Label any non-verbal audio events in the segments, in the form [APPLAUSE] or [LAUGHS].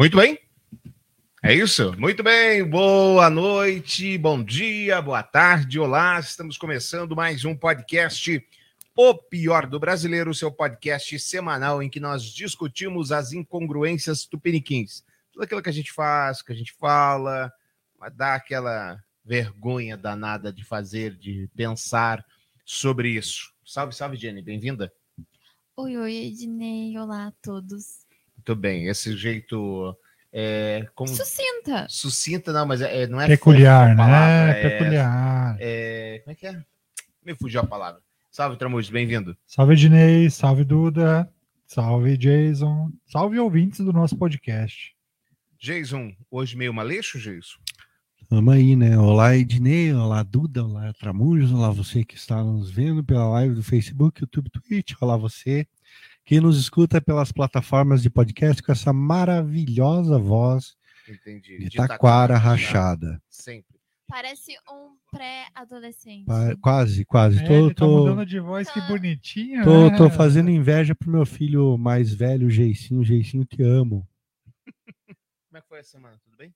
Muito bem. É isso? Muito bem. Boa noite, bom dia, boa tarde, olá. Estamos começando mais um podcast O Pior do Brasileiro, seu podcast semanal em que nós discutimos as incongruências tupiniquins. Tudo aquilo que a gente faz, que a gente fala, mas dá aquela vergonha danada de fazer, de pensar sobre isso. Salve, salve, Jenny, bem-vinda. Oi, oi, Ednei, olá a todos. Muito bem, esse jeito é, como... Sucinta. Sucinta, não, mas é, não é peculiar, né? É, peculiar. É, como é que é? Me fugiu a palavra. Salve, Tramujo, bem-vindo. Salve, Ednei, salve, Duda, salve, Jason, salve, ouvintes do nosso podcast. Jason, hoje meio maleixo, Jason? Vamos aí, né? Olá, Ednei, olá, Duda, olá, Tramujo, olá você que está nos vendo pela live do Facebook, YouTube, Twitch, olá você que nos escuta pelas plataformas de podcast com essa maravilhosa voz Entendi. de, de Taquara Rachada. Sempre. Parece um pré-adolescente. Quase, quase. É, tô, tá tô... mudando de voz, que bonitinho. Tô, né? tô fazendo inveja pro meu filho mais velho, Geicinho. Geicinho, te amo. Como é que foi a semana? Tudo bem?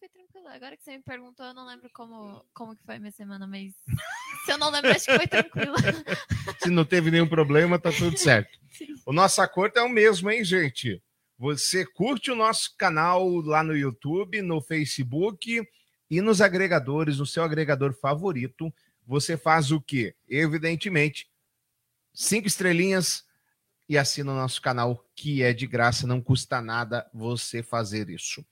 Foi, tranquilo. Agora que você me perguntou, eu não lembro como, como que foi minha semana, mas [LAUGHS] se eu não lembro, acho que foi tranquilo. [LAUGHS] se não teve nenhum problema, tá tudo [LAUGHS] certo. Sim. O nosso acordo é o mesmo, hein, gente? Você curte o nosso canal lá no YouTube, no Facebook e nos agregadores, no seu agregador favorito. Você faz o quê? Evidentemente, cinco estrelinhas e assina o nosso canal, que é de graça, não custa nada você fazer isso.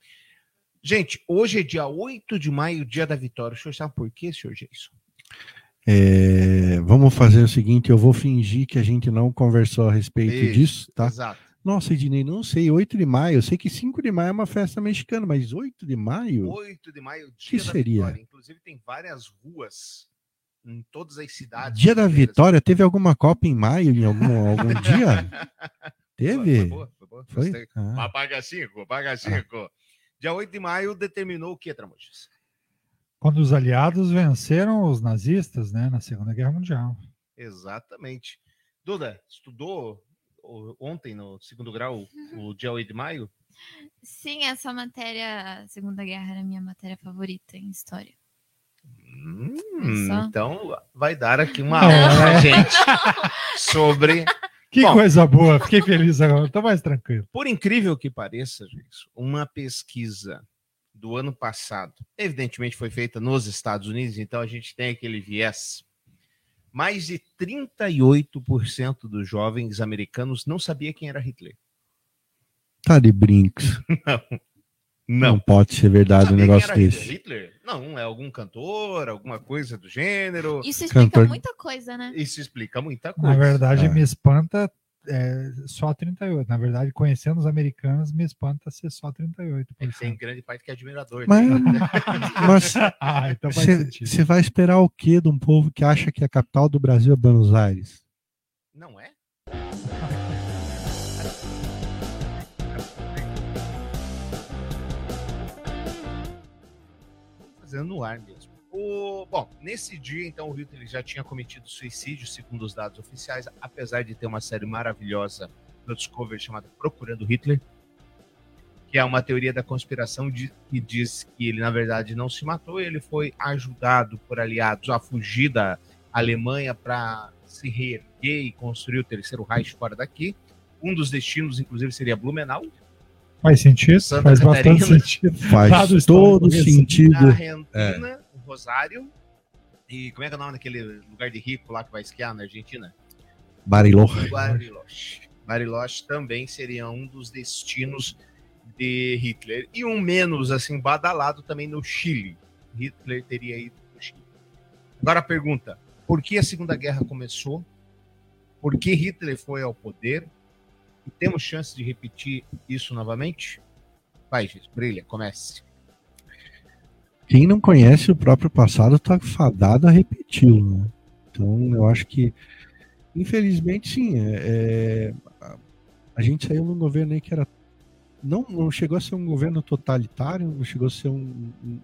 Gente, hoje é dia 8 de maio, dia da vitória. O senhor sabe por quê, senhor Jason? É, vamos fazer o seguinte: eu vou fingir que a gente não conversou a respeito Isso, disso, tá? Exato. Nossa, Ednei, não sei, 8 de maio. Eu sei que 5 de maio é uma festa mexicana, mas 8 de maio? 8 de maio, dia que seria? Vitória. Inclusive, tem várias ruas em todas as cidades. Dia da Vitória? Teve alguma Copa em maio, em algum, algum [LAUGHS] dia? Teve? Foi? Foi? Boa, foi, foi? Ah. Paga 5, paga 5. Dia 8 de maio determinou o que, Tramujas? Quando os aliados venceram os nazistas, né, na Segunda Guerra Mundial. Exatamente. Duda, estudou ontem no segundo grau o dia 8 de maio? Sim, essa matéria, Segunda Guerra, era a minha matéria favorita em história. Hum, então vai dar aqui uma aula, gente, [LAUGHS] sobre [LAUGHS] que Bom, coisa boa, fiquei feliz agora, estou mais tranquilo. Por incrível que pareça, gente, uma pesquisa do ano passado, evidentemente foi feita nos Estados Unidos, então a gente tem aquele viés. Mais de 38% dos jovens americanos não sabia quem era Hitler. Tá de brincos. [LAUGHS] Não. Não. Não pode ser verdade um negócio desse. Hitler? Não, é algum cantor, alguma coisa do gênero. Isso explica cantor... muita coisa, né? Isso explica muita coisa. Na verdade, é. me espanta é, só 38. Na verdade, conhecendo os americanos, me espanta ser só 38%. É tem grande parte que é admirador. Mas, né? [LAUGHS] mas ah, então você vai esperar o quê de um povo que acha que a capital do Brasil é Buenos Aires? Não é? Fazendo no ar mesmo. O, bom, nesse dia, então, o Hitler já tinha cometido suicídio, segundo os dados oficiais, apesar de ter uma série maravilhosa no Discovery chamada Procurando Hitler, que é uma teoria da conspiração de, que diz que ele, na verdade, não se matou, ele foi ajudado por aliados a fugir da Alemanha para se reerguer e construir o terceiro Reich fora daqui. Um dos destinos, inclusive, seria Blumenau, Faz sentido, Santa faz Catarina, bastante sentido. [LAUGHS] Faz todo sentido. Argentina, é. Rosário. E como é que é o nome daquele lugar de rico lá que vai esquiar na Argentina? Bariloche. Bariloche. Bariloche também seria um dos destinos de Hitler. E um menos assim badalado também no Chile. Hitler teria ido no Chile. Agora a pergunta: por que a Segunda Guerra começou? Por que Hitler foi ao poder? Temos chance de repetir isso novamente? Vai, Gis, brilha, comece. Quem não conhece o próprio passado está fadado a repeti-lo. Né? Então, eu acho que, infelizmente, sim. É, é, a gente saiu num governo aí que era. Não, não chegou a ser um governo totalitário, não chegou a ser um, um,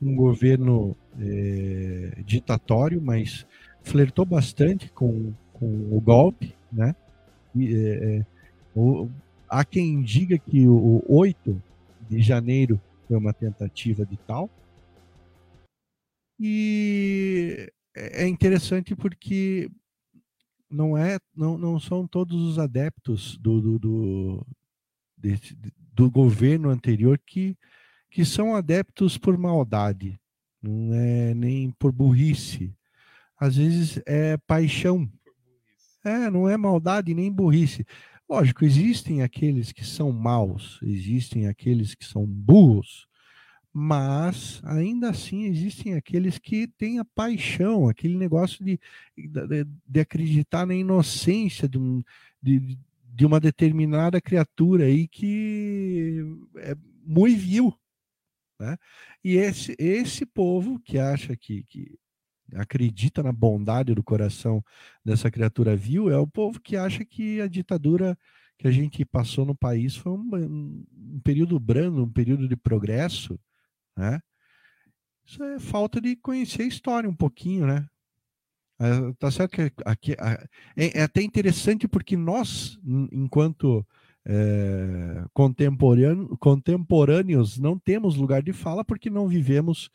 um governo é, ditatório, mas flertou bastante com, com o golpe, né? E, é, é o, há quem diga que o 8 de janeiro foi uma tentativa de tal. E é interessante porque não é não, não são todos os adeptos do, do, do, desse, do governo anterior que, que são adeptos por maldade, não é nem por burrice. Às vezes é paixão. É, não é maldade nem burrice. Lógico, existem aqueles que são maus, existem aqueles que são burros, mas ainda assim existem aqueles que têm a paixão, aquele negócio de, de, de acreditar na inocência de, um, de, de, uma determinada criatura aí que é muito vil. Né? E esse, esse povo que acha que, que acredita na bondade do coração dessa criatura vil é o povo que acha que a ditadura que a gente passou no país foi um, um período brando, um período de progresso né? Isso é falta de conhecer a história um pouquinho, né? É, tá certo que aqui é, é, até interessante porque nós, enquanto é, contemporâneo, contemporâneos, não temos lugar de fala porque não vivemos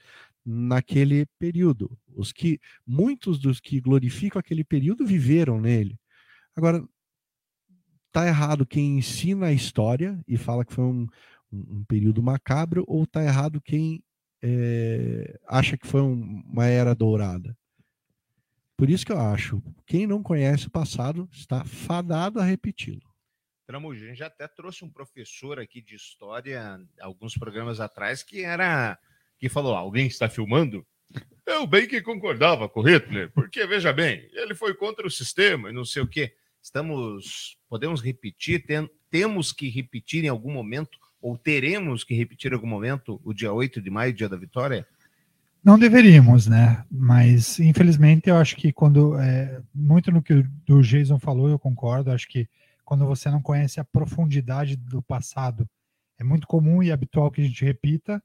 naquele período. Os que muitos dos que glorificam aquele período viveram nele. Agora tá errado quem ensina a história e fala que foi um, um, período macabro, ou está errado quem é, acha que foi um, uma era dourada? Por isso que eu acho, quem não conhece o passado está fadado a repeti-lo. Tramujo, a gente até trouxe um professor aqui de história alguns programas atrás que era que falou: alguém está filmando? Eu bem que concordava com Hitler, porque veja bem, ele foi contra o sistema e não sei o quê. Estamos, podemos repetir, tem, temos que repetir em algum momento ou teremos que repetir em algum momento o dia 8 de maio, dia da vitória? Não deveríamos, né? Mas infelizmente eu acho que quando é, muito no que o Jason falou, eu concordo. Acho que quando você não conhece a profundidade do passado, é muito comum e habitual que a gente repita.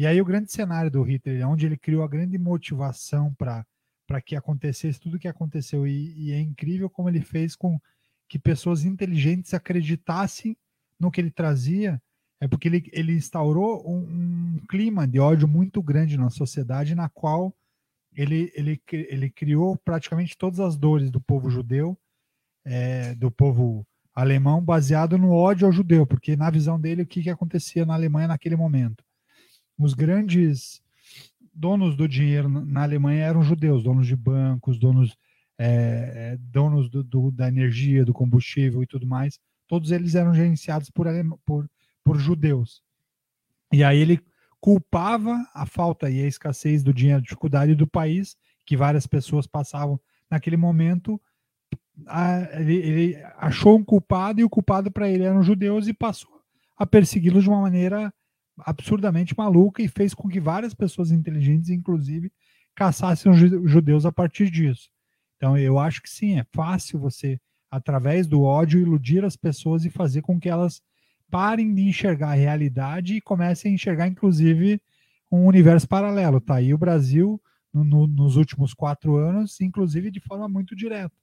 E aí o grande cenário do Hitler, onde ele criou a grande motivação para para que acontecesse tudo o que aconteceu e, e é incrível como ele fez com que pessoas inteligentes acreditassem no que ele trazia é porque ele, ele instaurou um, um, clima de ódio muito grande na sociedade, na qual ele, ele, ele criou praticamente todas as dores do povo judeu, é, do povo alemão, baseado no ódio ao judeu, porque na visão dele, o que, que acontecia na Alemanha naquele momento? Os grandes donos do dinheiro na Alemanha eram judeus, donos de bancos, donos, é, é donos do, do, da energia, do combustível e tudo mais. Todos eles eram gerenciados por, por por judeus. E aí ele culpava a falta e a escassez do dinheiro, a dificuldade do país, que várias pessoas passavam naquele momento. ele, ele, achou um culpado e o culpado para ele eram judeus e passou a persegui-los de uma maneira absurdamente maluca e fez com que várias pessoas inteligentes, inclusive, caçassem os judeus a partir disso. Então, eu acho que sim, é fácil você, através do ódio, iludir as pessoas e fazer com que elas parem de enxergar a realidade e comecem a enxergar, inclusive, um universo paralelo. Tá aí o Brasil, no, no, nos últimos quatro anos, inclusive de forma muito direta.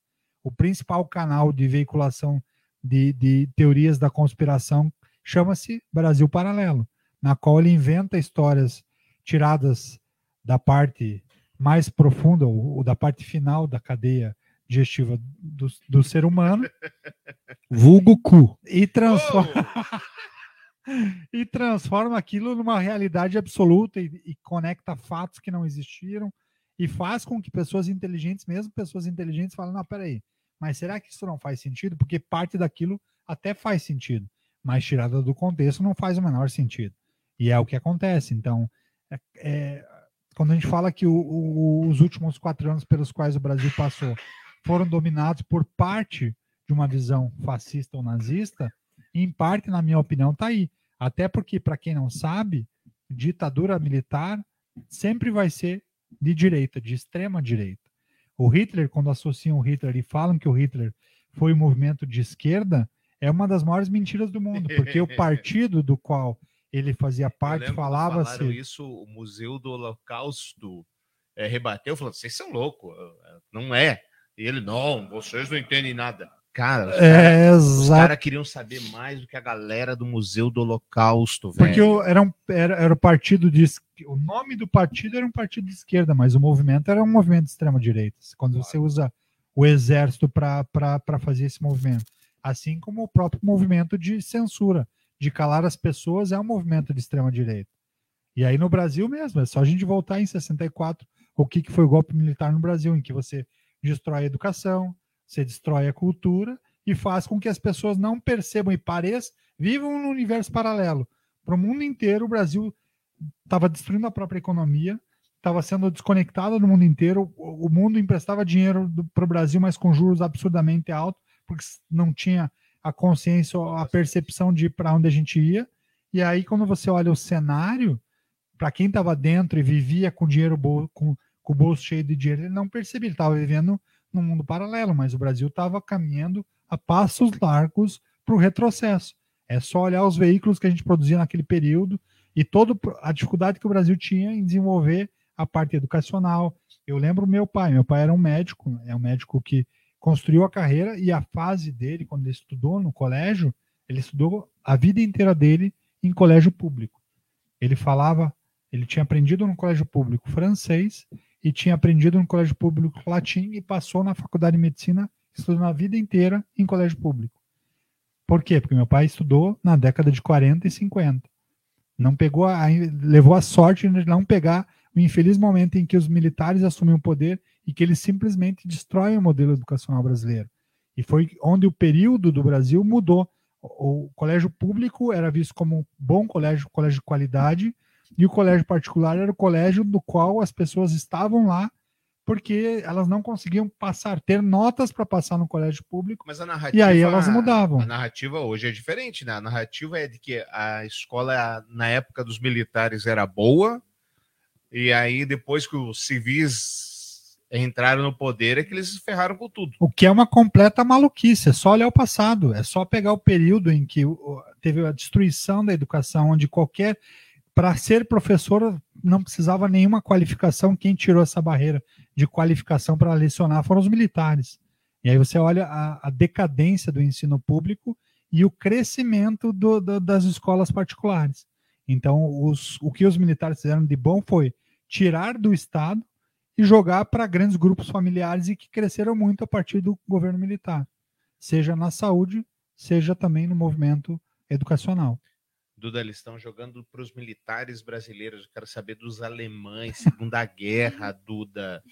O principal canal de veiculação de, de teorias da conspiração chama-se Brasil Paralelo, na qual ele inventa histórias tiradas da parte mais profunda, ou, ou da parte final da cadeia digestiva do, do ser humano, [LAUGHS] vulgo cu, e transforma, oh! [LAUGHS] e transforma aquilo numa realidade absoluta e, e conecta fatos que não existiram e faz com que pessoas inteligentes, mesmo pessoas inteligentes, falem, não, peraí, mas será que isso não faz sentido? Porque parte daquilo até faz sentido, mas tirada do contexto não faz o menor sentido. E é o que acontece. Então, é, é, quando a gente fala que o, o, os últimos quatro anos pelos quais o Brasil passou foram dominados por parte de uma visão fascista ou nazista, em parte, na minha opinião, está aí. Até porque, para quem não sabe, ditadura militar sempre vai ser de direita, de extrema direita. O Hitler, quando associam o Hitler e falam que o Hitler foi um movimento de esquerda, é uma das maiores mentiras do mundo, porque o [LAUGHS] partido do qual ele fazia parte falava-se. isso, o Museu do Holocausto é, rebateu, falou: vocês são loucos, não é. E ele, não, vocês não entendem nada. Cara, os É, caras exato. cara queriam saber mais do que a galera do Museu do Holocausto, velho. Porque o- era, um, era, era o partido de. O nome do partido era um partido de esquerda, mas o movimento era um movimento de extrema-direita. Quando você usa o exército para fazer esse movimento. Assim como o próprio movimento de censura, de calar as pessoas, é um movimento de extrema-direita. E aí no Brasil mesmo, é só a gente voltar em 64, o que, que foi o golpe militar no Brasil, em que você destrói a educação, você destrói a cultura e faz com que as pessoas não percebam e pareçam, vivam num universo paralelo. Para o mundo inteiro, o Brasil estava destruindo a própria economia, estava sendo desconectado do mundo inteiro. O, mundo emprestava dinheiro para o Brasil, mas com juros absurdamente altos, porque não tinha a consciência, a percepção de para onde a gente ia. E aí, quando você olha o cenário, para quem estava dentro e vivia com dinheiro com, com o bolso cheio de dinheiro, ele não percebia, ele estava vivendo num mundo paralelo, mas o Brasil estava caminhando a passos largos para o retrocesso. É só olhar os veículos que a gente produzia naquele período e toda a dificuldade que o Brasil tinha em desenvolver a parte educacional. Eu lembro meu pai, meu pai era um médico, é um médico que construiu a carreira e a fase dele, quando ele estudou no colégio, ele estudou a vida inteira dele em colégio público. Ele falava, ele tinha aprendido no colégio público francês e tinha aprendido no colégio público latim e passou na faculdade de medicina estudando a vida inteira em colégio público. Por quê? Porque meu pai estudou na década de 40 e 50. Não pegou a, levou a sorte de não pegar o infeliz momento em que os militares assumem o poder e que eles simplesmente destroem o modelo educacional brasileiro. E foi onde o período do Brasil mudou. O, o colégio público era visto como um bom colégio, colégio de qualidade, e o colégio particular era o colégio do qual as pessoas estavam lá porque elas não conseguiam passar, ter notas para passar no colégio público, Mas a narrativa, e aí elas mudavam. A narrativa hoje é diferente, né? A narrativa é de que a escola, na época dos militares, era boa, e aí depois que os civis entraram no poder, é que eles ferraram com tudo. O que é uma completa maluquice, é só olhar o passado, é só pegar o período em que teve a destruição da educação, onde qualquer. Para ser professor não precisava nenhuma qualificação. Quem tirou essa barreira de qualificação para lecionar foram os militares. E aí você olha a, a decadência do ensino público e o crescimento do- do- das escolas particulares. Então, os- o que os militares fizeram de bom foi tirar do Estado e jogar para grandes grupos familiares e que cresceram muito a partir do governo militar, seja na saúde, seja também no movimento educacional. Duda, eles estão jogando para os militares brasileiros. Eu quero saber dos alemães, [LAUGHS] Segunda Guerra, Duda.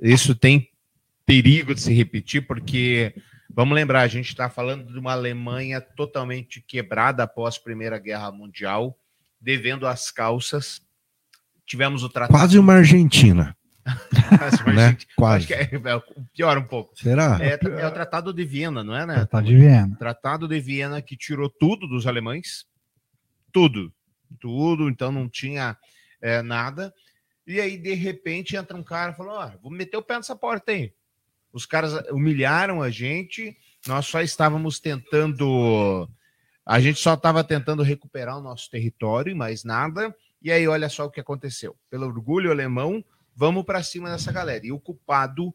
Isso tem perigo de se repetir, porque, vamos lembrar, a gente está falando de uma Alemanha totalmente quebrada após a Primeira Guerra Mundial, devendo as calças. Tivemos o tratado. Quase uma Argentina, [LAUGHS] né? gente- Quase. Acho que é, é pior um pouco. Será? É, é o Tratado de Viena, não é, né? Tratado de Viena. Tratado de Viena que tirou tudo dos alemães, tudo, tudo, então não tinha é, nada. E aí, de repente, entra um cara e falou: Ó, vou meter o pé nessa porta aí. Os caras humilharam a gente, nós só estávamos tentando. A gente só estava tentando recuperar o nosso território e mais nada. E aí, olha só o que aconteceu. Pelo orgulho alemão, vamos para cima dessa galera. E o culpado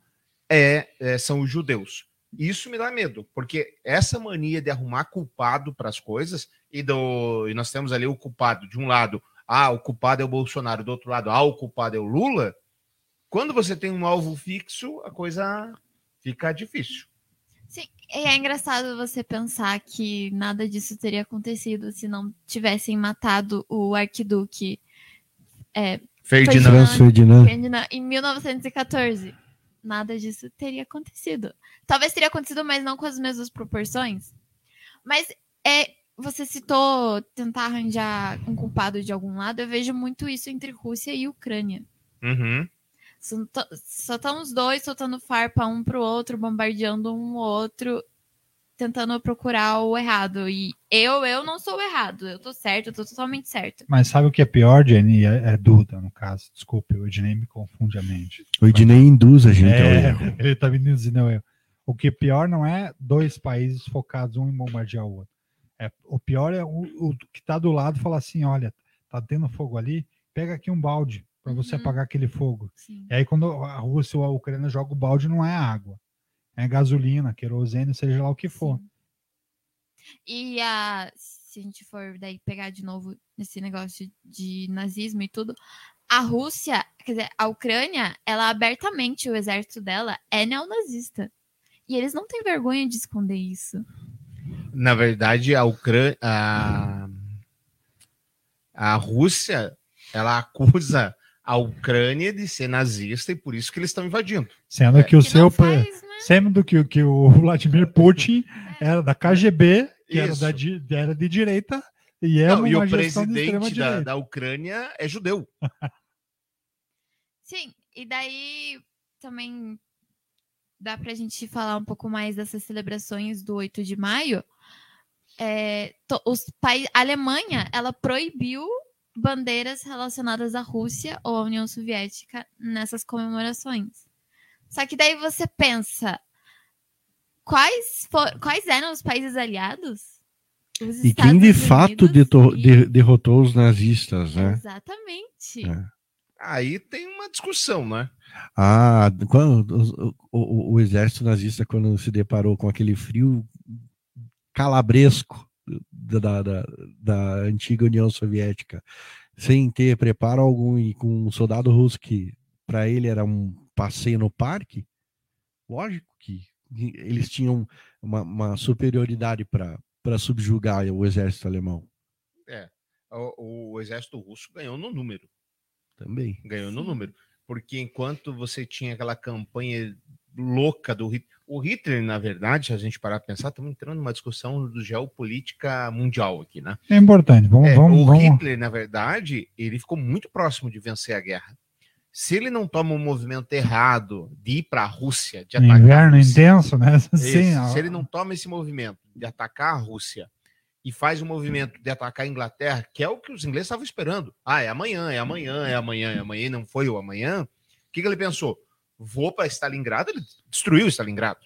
é, é, são os judeus. Isso me dá medo, porque essa mania de arrumar culpado para as coisas, e, do, e nós temos ali o culpado, de um lado, ah, o culpado é o Bolsonaro, do outro lado, ah, o culpado é o Lula. Quando você tem um alvo fixo, a coisa fica difícil. Sim, e é engraçado você pensar que nada disso teria acontecido se não tivessem matado o arquiduque Ferdinand. Franz Ferdinand. Ferdinand em 1914. Nada disso teria acontecido. Talvez teria acontecido, mas não com as mesmas proporções. Mas é, você citou tentar arranjar um culpado de algum lado. Eu vejo muito isso entre Rússia e Ucrânia. Uhum. Só estão os dois soltando farpa um pro outro, bombardeando um o outro, tentando procurar o errado. E eu, eu não sou o errado. Eu tô certo, eu tô totalmente certo. Mas sabe o que é pior, Jenny? É, é Duda, no caso. Desculpe, o Ednei me confunde a mente. O Ednei induz a gente ao É, erro. [LAUGHS] ele tá me induzindo ao erro. O que é pior não é dois países focados um em bombardear o outro. É, o pior é o, o que tá do lado falar assim: olha, tá tendo fogo ali, pega aqui um balde para você Uhum. apagar aquele fogo. Sim. E aí, quando a Rússia ou a Ucrânia joga o balde, não é água, é gasolina, querosene, seja lá o que for. Sim. E a, se a gente for daí pegar de novo nesse negócio de, nazismo e tudo, a Rússia, quer dizer, a Ucrânia, ela abertamente, o exército dela é neonazista. E eles não têm vergonha de esconder isso. Na verdade, a Ucrânia. A, a Rússia ela acusa a Ucrânia de ser nazista e por isso que eles estão invadindo. Sendo que o Que seu. faz, né? Sendo que, o- que o [LAUGHS] Vladimir Putin era da KGB, que era, da, era de direita, e é Não, uma e o presidente da, da Ucrânia é judeu. [LAUGHS] Sim, e daí também dá pra gente falar um pouco mais dessas celebrações do 8 de maio. É, to- os pai- a Alemanha, ela proibiu bandeiras relacionadas à Rússia ou à União Soviética nessas comemorações. Só que daí você pensa, quais, for- quais eram os países aliados? Os E quem de Estados fato Unidos deto- e- de- derrotou os nazistas, né? Exatamente. É. Aí tem uma discussão, né? Ah, quando, o, o- o exército nazista, quando se deparou com aquele frio calabresco da, da, da- antiga União Soviética, sem ter preparo algum e com um soldado russo que para ele era um passeio no parque, lógico que eles tinham uma, uma superioridade para subjugar o exército alemão O, o exército russo ganhou no número. também. Ganhou no número. Porque enquanto você tinha aquela campanha louca do Hitler. O Hitler, na verdade, se a gente parar para pensar, estamos entrando numa discussão do geopolítica mundial aqui, né? É importante. Vamos, É, vamos, o vamos. Hitler, na verdade, ele ficou muito próximo de vencer a guerra. Se ele não toma um movimento errado de ir para a Rússia, de atacar a inverno Rússia, intenso, né? [LAUGHS] Sim, se ele não toma esse movimento de atacar a Rússia e faz o movimento de atacar a Inglaterra, que é o que os ingleses estavam esperando. Ah, é amanhã, é amanhã, é amanhã, é amanhã, e não foi o amanhã. O que, que ele pensou? Vou para Stalingrado, ele destruiu Stalingrado.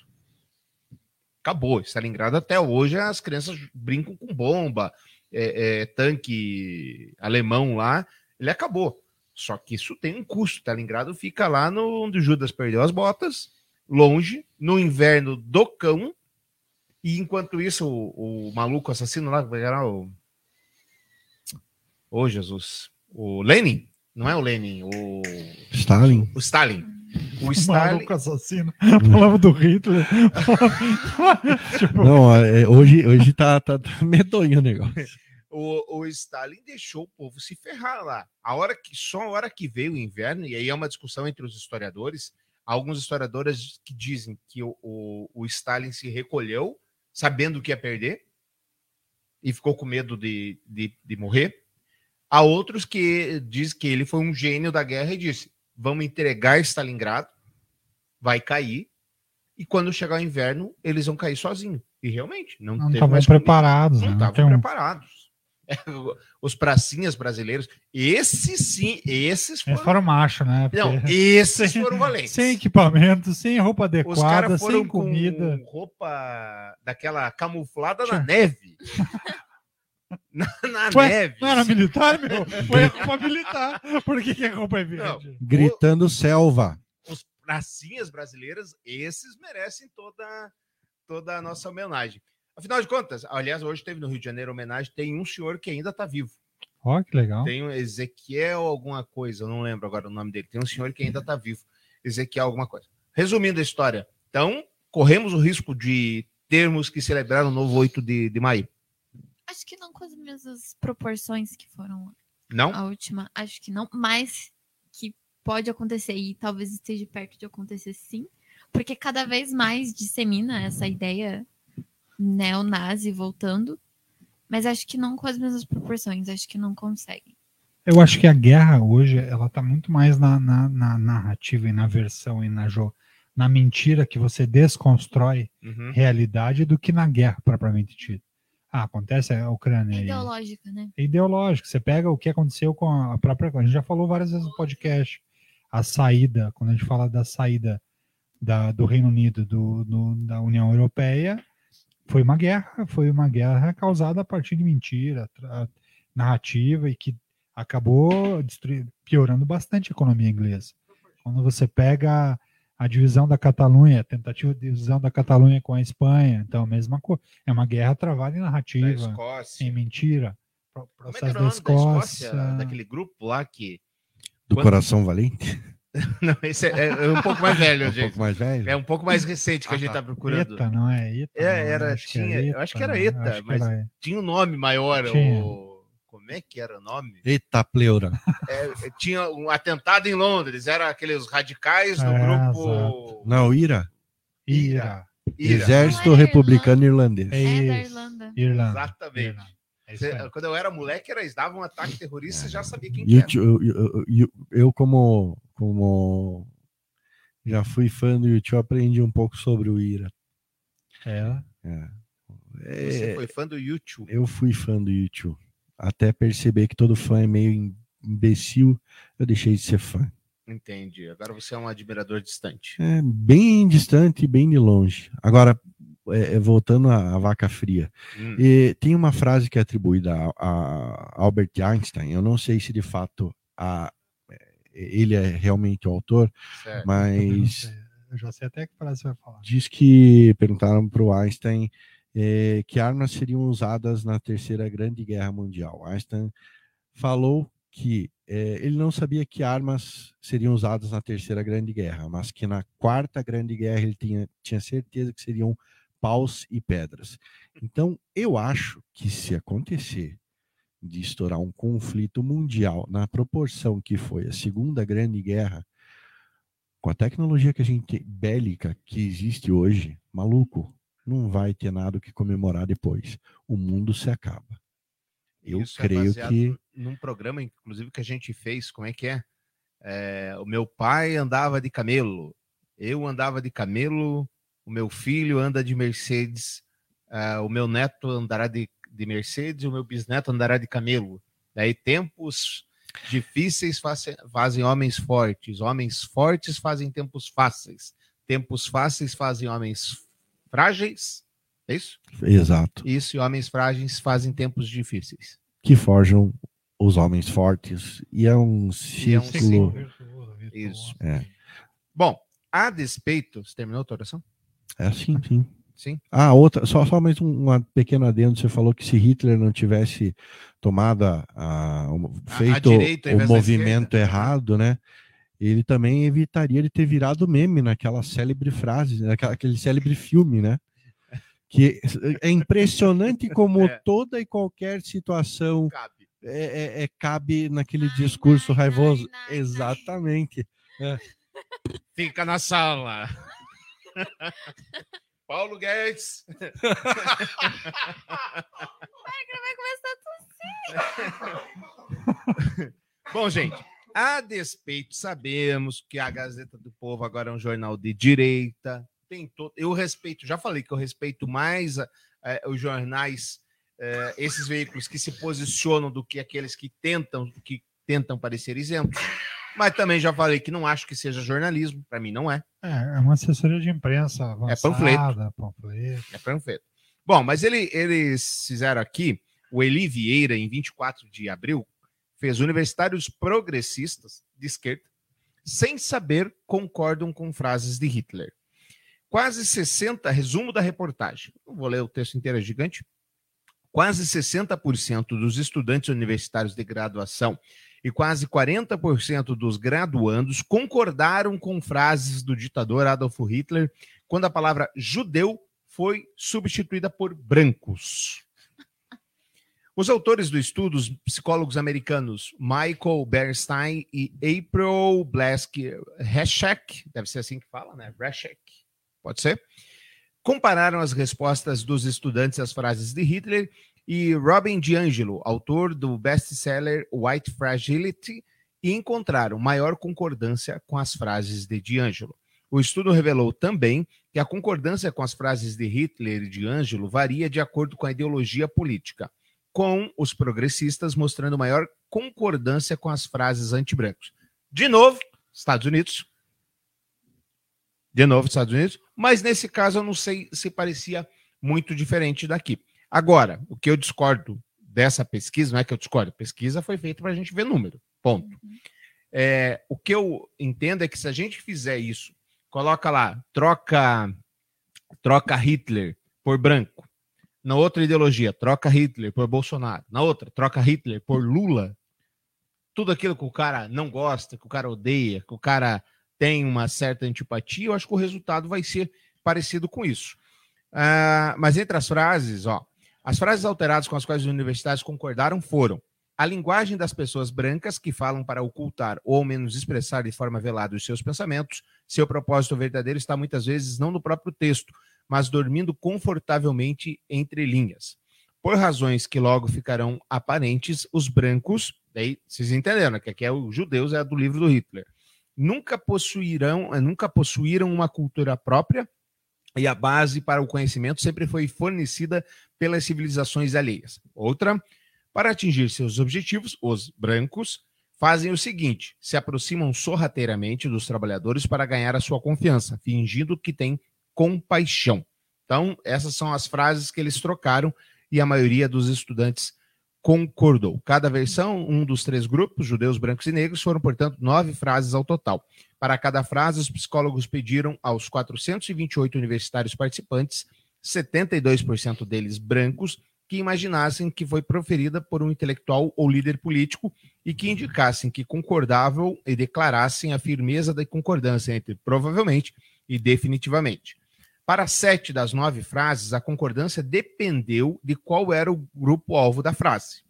Acabou. Stalingrado até hoje as crianças brincam com bomba, é, é, tanque alemão lá, ele acabou. Só que isso tem um custo. Stalingrado fica lá no, onde o Judas perdeu as botas, longe, no inverno do cão, e enquanto isso, o, o maluco assassino lá, vai era o. Ô, Jesus. O Lenin? Não é o Lenin, o. Stalin. O Stalin. O [LAUGHS] O Stalin. maluco assassino. [LAUGHS] Falava do Hitler. [LAUGHS] tipo, Não, é, hoje, hoje tá, tá, tá medonho o negócio. O, o Stalin deixou o povo se ferrar lá. A hora que só a hora que veio o inverno, e aí é uma discussão entre os historiadores. Alguns historiadores que dizem que o, o, o Stalin se recolheu, sabendo que ia perder, e ficou com medo de, de, de morrer. Há outros que dizem que ele foi um gênio da guerra e disse: vamos entregar Stalingrado, vai cair, e quando chegar o inverno, eles vão cair sozinhos. E realmente, não, não teve estavam preparados. Não né? estavam um- preparados. [LAUGHS] Os pracinhas brasileiros, esses sim, esses Eles foram. foram macho, né? Porque Não, [LAUGHS] esses foram valentes. sem equipamento, sem roupa Os adequada, foram sem comida. com roupa daquela camuflada na neve. [LAUGHS] na na Ué, neve. Não era militar, meu? [LAUGHS] Foi roupa militar. Por que, que a roupa é Não. verde? Gritando selva. Os pracinhas brasileiras, esses merecem toda, toda a nossa homenagem. Afinal de contas, aliás, hoje teve no Rio de Janeiro homenagem, tem um senhor que ainda está vivo. Ó, que legal. Tem um Ezequiel alguma coisa, não lembro agora o nome dele. Tem um senhor que ainda está vivo. Ezequiel alguma coisa. Resumindo a história. Então, corremos o risco de termos que celebrar o novo 8 de, de maio. Acho que não com as mesmas proporções que foram Não? a última. Acho que não, mas que pode acontecer e talvez esteja perto de acontecer sim, porque cada vez mais dissemina essa ideia neonazi voltando, mas acho que não com as mesmas proporções, acho que não conseguem. Eu acho que a guerra hoje, ela tá muito mais na, na, na narrativa e na versão e na, jo- na mentira que você desconstrói Uhum. realidade do que na guerra propriamente dita. Ah, acontece a Ucrânia É ideológica, né? é ideológico. Você pega o que aconteceu com a própria. A gente já falou várias vezes no podcast. A saída, quando a gente fala da saída da, do Reino Unido do, do- da União Europeia, foi uma guerra, foi uma guerra causada a partir de mentira, narrativa e que acabou piorando bastante a economia inglesa. Quando você pega a divisão da Catalunha, a tentativa de divisão da Catalunha com a Espanha. Então, a mesma coisa. É uma guerra travada em Da narrativa, Escócia. em mentira. Pro- Como é que Processo era o da Escócia. Daquele grupo lá que. Do Quando- Coração Valente? [LAUGHS] Não, esse é, é um pouco mais velho, [LAUGHS] um gente. pouco mais velho? É um pouco mais recente que a Ah, gente tá. tá procurando. ETA, não é ETA? É, não, era- acho é tinha- eu acho que era? ETA, que mas- era- Tinha um nome maior. Tinha. O... Como é que era o nome? Eita, pleura. É, tinha um atentado em Londres. Era aqueles radicais do É, grupo. Não, Ira. IRA. Ira. Exército é Republicano Irlandês. É É da. Irlanda. Irlanda. Exatamente. Irlanda. É. Quando eu era moleque, era, eles davam um ataque terrorista, já sabia quem era. eu, eu- eu- eu, como, como já fui fã do YouTube, aprendi um pouco sobre o Ira. É. Você É, foi fã do YouTube. eu fui fã do YouTube. Até perceber que todo fã é meio im- imbecil, eu deixei de ser fã. Entendi. Agora você é um admirador distante. É bem distante, bem de longe. Agora, é, é, voltando à, à vaca fria, Hum, E tem uma frase que é atribuída a, a Albert Einstein. Eu não sei se de fato a, ele é realmente o autor, certo. Mas. Eu já sei até que frase você vai falar. diz que perguntaram para o Einstein eh, que armas seriam usadas na Terceira Grande Guerra Mundial. Einstein falou que eh, ele não sabia que armas seriam usadas na Terceira Grande Guerra, mas que na Quarta Grande Guerra ele tinha, tinha certeza que seriam paus e pedras. Então, eu acho que se acontecer de estourar um conflito mundial na proporção que foi a Segunda Grande Guerra, com a tecnologia que a gente bélica que existe hoje, maluco, não vai ter nada o que comemorar depois. O mundo se acaba. Eu Isso é creio baseado que Num programa, inclusive, que a gente fez, como é que é? É, O meu pai andava de camelo, eu andava de camelo, o meu filho anda de Mercedes, ah, o meu neto andará de, de Mercedes, o meu bisneto andará de camelo. Daí tempos difíceis face- fazem homens fortes, homens fortes fazem tempos fáceis, tempos fáceis fazem homens frágeis, é isso? exato, Isso, e homens frágeis fazem tempos difíceis. que forjam os homens fortes e é um E é um ciclo. ciclo. Isso. É. Bom, a despeito. Você terminou a tua oração? É assim, sim. Sim. Ah, outra, só, só mais um, uma pequena adendo. Você falou que se Hitler não tivesse tomado a, a- o- A- a feito direita o movimento errado, né? Ele também evitaria de ter virado meme naquela célebre frase, naquela, aquele célebre filme, né? Que é impressionante [LAUGHS] como É. toda e qualquer situação Cabe. é, é- é- cabe naquele Nai, discurso nai, raivoso. nai. Exatamente. Fica na sala. [LAUGHS] Paulo Guedes. [LAUGHS] Vai começar Bom, gente, a despeito, sabemos que a Gazeta do Povo agora é um jornal de direita. Tem todo, eu respeito, já falei que eu respeito mais eh, os jornais, eh, esses veículos que se posicionam do que aqueles que tentam, que tentam parecer isentos. Mas também já falei que não acho que seja jornalismo, para mim não é. É, é uma assessoria de imprensa avançada, panfleto. panfleto. É panfleto. Bom, mas ele- eles fizeram aqui, o Eli Vieira, em 24 de abril, fez universitários progressistas de esquerda, sem saber, concordam com frases de Hitler. Quase 60, resumo da reportagem, vou ler o texto inteiro, é gigante. Quase 60% dos estudantes universitários de graduação e quase 40% dos graduandos concordaram com frases do ditador Adolf Hitler quando a palavra judeu foi substituída por brancos. Os autores do estudo, os psicólogos americanos Michael Bernstein e April Blask Reschek, deve ser assim que fala, né? Reschek, pode ser? Compararam as respostas dos estudantes às frases de Hitler e Robin DiAngelo, autor do best-seller White Fragility, e encontraram maior concordância com as frases de DiAngelo. O estudo revelou também que a concordância com as frases de Hitler e de Ângelo varia de acordo com a ideologia política, com os progressistas mostrando maior concordância com as frases anti-brancos. De novo, Estados Unidos. De novo, Estados Unidos. Mas nesse caso eu não sei se parecia muito diferente daqui. Agora, o que eu discordo dessa pesquisa, não é que eu discordo, a pesquisa foi feita para a gente ver número. Ponto. É, o que eu entendo é que se a gente fizer isso coloca lá, troca, troca Hitler por branco. Na outra ideologia, troca Hitler por Bolsonaro. Na outra, troca Hitler por Lula. Tudo aquilo que o cara não gosta, que o cara odeia, que o cara tem uma certa antipatia, eu acho que o resultado vai ser parecido com isso. Uh, mas entre as frases, ó, as frases alteradas com as quais os universitários concordaram foram a linguagem das pessoas brancas que falam para ocultar ou ao menos expressar de forma velada os seus pensamentos, seu propósito verdadeiro está muitas vezes não no próprio texto, mas dormindo confortavelmente entre linhas. Por razões que logo ficarão aparentes, os brancos, daí vocês entenderam, né, que aqui é os judeus, é do livro do Hitler, nunca possuirão, eh, nunca possuíram uma cultura própria e a base para o conhecimento sempre foi fornecida pelas civilizações alheias. Outra, para atingir seus objetivos, os brancos fazem o seguinte: se aproximam sorrateiramente dos trabalhadores para ganhar a sua confiança, fingindo que têm compaixão. Então, essas são as frases que eles trocaram e a maioria dos estudantes concordou. Cada versão, um dos três grupos, judeus, brancos e negros, foram, portanto, nove frases ao total. Para cada frase, os psicólogos pediram aos 428 universitários participantes, 72% deles brancos, que imaginassem que foi proferida por um intelectual ou líder político e que indicassem que concordavam e declarassem a firmeza da concordância entre provavelmente e definitivamente. Para sete das nove frases, a concordância dependeu de qual era o grupo-alvo da frase.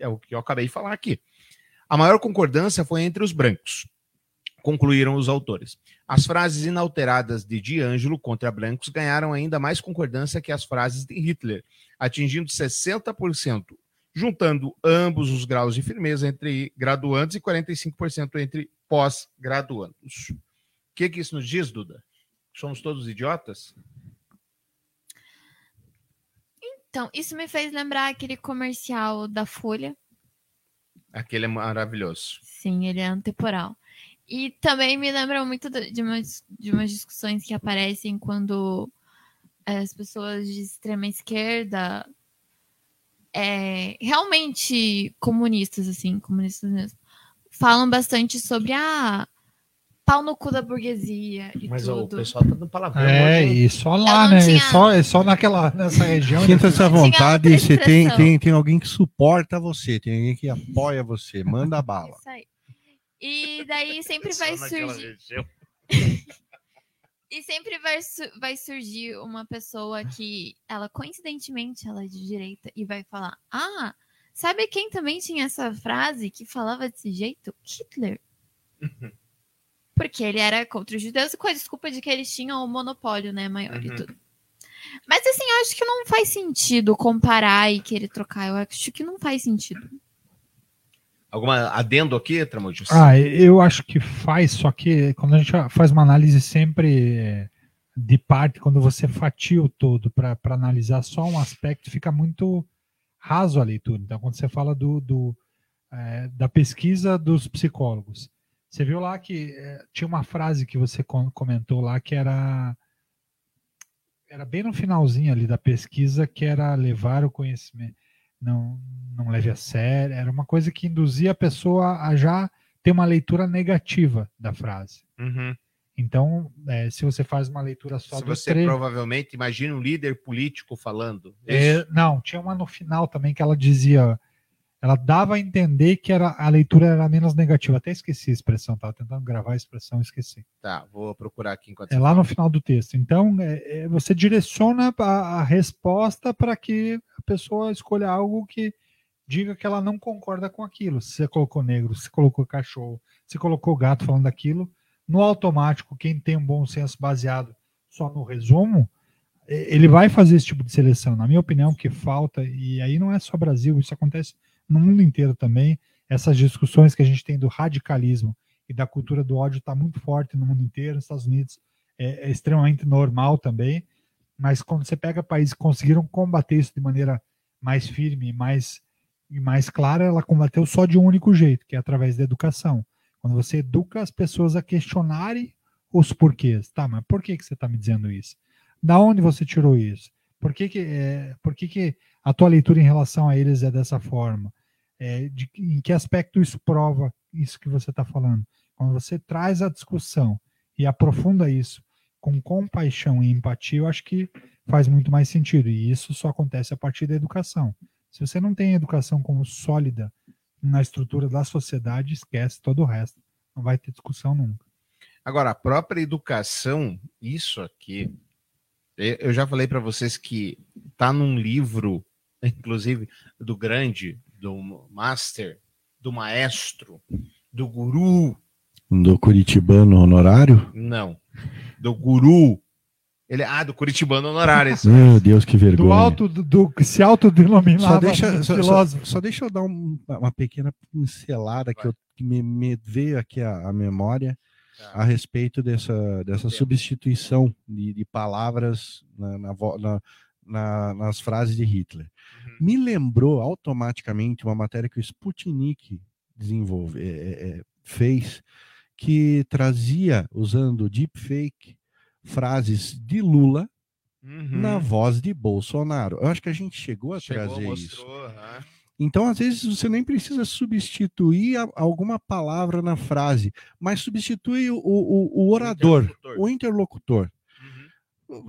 É o que eu acabei de falar aqui. A maior concordância foi entre os brancos, concluíram os autores. As frases inalteradas de D'Angelo contra brancos ganharam ainda mais concordância que as frases de Hitler, atingindo 60%, juntando ambos os graus de firmeza entre graduandos e 45% entre pós-graduandos. O que, que isso nos diz, Duda? Somos todos idiotas? Então, isso me fez lembrar aquele comercial da Folha. Aquele é maravilhoso. Sim, ele é antemporal. E também me lembra muito de umas, de umas discussões que aparecem quando as pessoas de extrema esquerda é, realmente comunistas, assim, comunistas mesmo, falam bastante sobre a ah, pau no cu da burguesia e Mas tudo. o pessoal tá dando palavrão. É, e só lá, né? Tinha... Só, é só naquela, nessa região. Sinta-se à vontade, você tem, tem, tem alguém que suporta você, tem alguém que apoia você, manda [LAUGHS] bala. Isso aí. E daí sempre vai surgir. [LAUGHS] e sempre vai, vai surgir uma pessoa que ela, coincidentemente, ela é de direita e vai falar: Ah, sabe quem também tinha essa frase que falava desse jeito? Hitler. [LAUGHS] Porque ele era contra os judeus e com a desculpa de que eles tinham o monopólio, né, maior uhum. e tudo. Mas assim, eu acho que não faz sentido comparar e querer trocar. Eu acho que não faz sentido. Alguma adendo aqui, Tramujas? Ah, eu acho que faz, só que quando a gente faz uma análise sempre é, de parte, quando você fatia o todo para analisar só um aspecto, fica muito raso a leitura. Então, quando você fala do, do é, da pesquisa dos psicólogos, você viu lá que é, tinha uma frase que você comentou lá que era era bem no finalzinho ali da pesquisa que era levar o conhecimento não não leve a sério era uma coisa que induzia a pessoa a já ter uma leitura negativa da frase uhum. então é, se você faz uma leitura só se você tre... provavelmente imagina um líder político falando é, não tinha uma no final também que ela dizia ela dava a entender que era, a leitura era menos negativa. Até esqueci a expressão, estava tentando gravar a expressão e esqueci. Tá, vou procurar aqui enquanto É lá no final do texto. Então, é, é, você direciona a, a resposta para que a pessoa escolha algo que diga que ela não concorda com aquilo. Se você colocou negro, se colocou cachorro, se colocou gato falando daquilo, no automático, quem tem um bom senso baseado só no resumo, é, ele vai fazer esse tipo de seleção. Na minha opinião, que falta, e aí não é só Brasil, isso acontece no mundo inteiro também. Essas discussões que a gente tem do radicalismo e da cultura do ódio está muito forte no mundo inteiro. Nos Estados Unidos é, é, extremamente normal também. Mas quando você pega países que conseguiram combater isso de maneira mais firme mais, e mais clara, ela combateu só de um único jeito, que é através da educação. Quando você educa as pessoas a questionarem os porquês. Tá, mas por que, que você está me dizendo isso? Da onde você tirou isso? Por que, que, é, por que, que a tua leitura em relação a eles é dessa forma? É, de, em que aspecto isso prova isso que você está falando? Quando você traz a discussão e aprofunda isso com compaixão e empatia, eu acho que faz muito mais sentido. E isso só acontece a partir da educação. Se você não tem educação como sólida na estrutura da sociedade, esquece todo o resto. Não vai ter discussão nunca. Agora, a própria educação, isso aqui, eu já falei para vocês que tá num livro, inclusive do grande, do master, do maestro, do guru. Do curitibano honorário? Não. Do guru. Ele, ah, do curitibano honorário. Esse Meu Deus, que vergonha. Do alto, do, do se autodenominava só deixa, só, filósofo. Só, só, deixa eu dar um, uma pequena pincelada Vai. que, eu, que me, me, veio aqui à, à memória tá. a respeito dessa, dessa substituição de, de palavras na, na, na, nas frases de Hitler. Uhum. Me lembrou automaticamente uma matéria que o Sputnik desenvolve, é, é, fez, que trazia, usando deepfake, frases de Lula uhum. na voz de Bolsonaro. Eu acho que a gente chegou a chegou, trazer mostrou, isso. Então, às vezes, você nem precisa substituir a, alguma palavra na frase, mas substitui o, o, o orador, interlocutor. o interlocutor.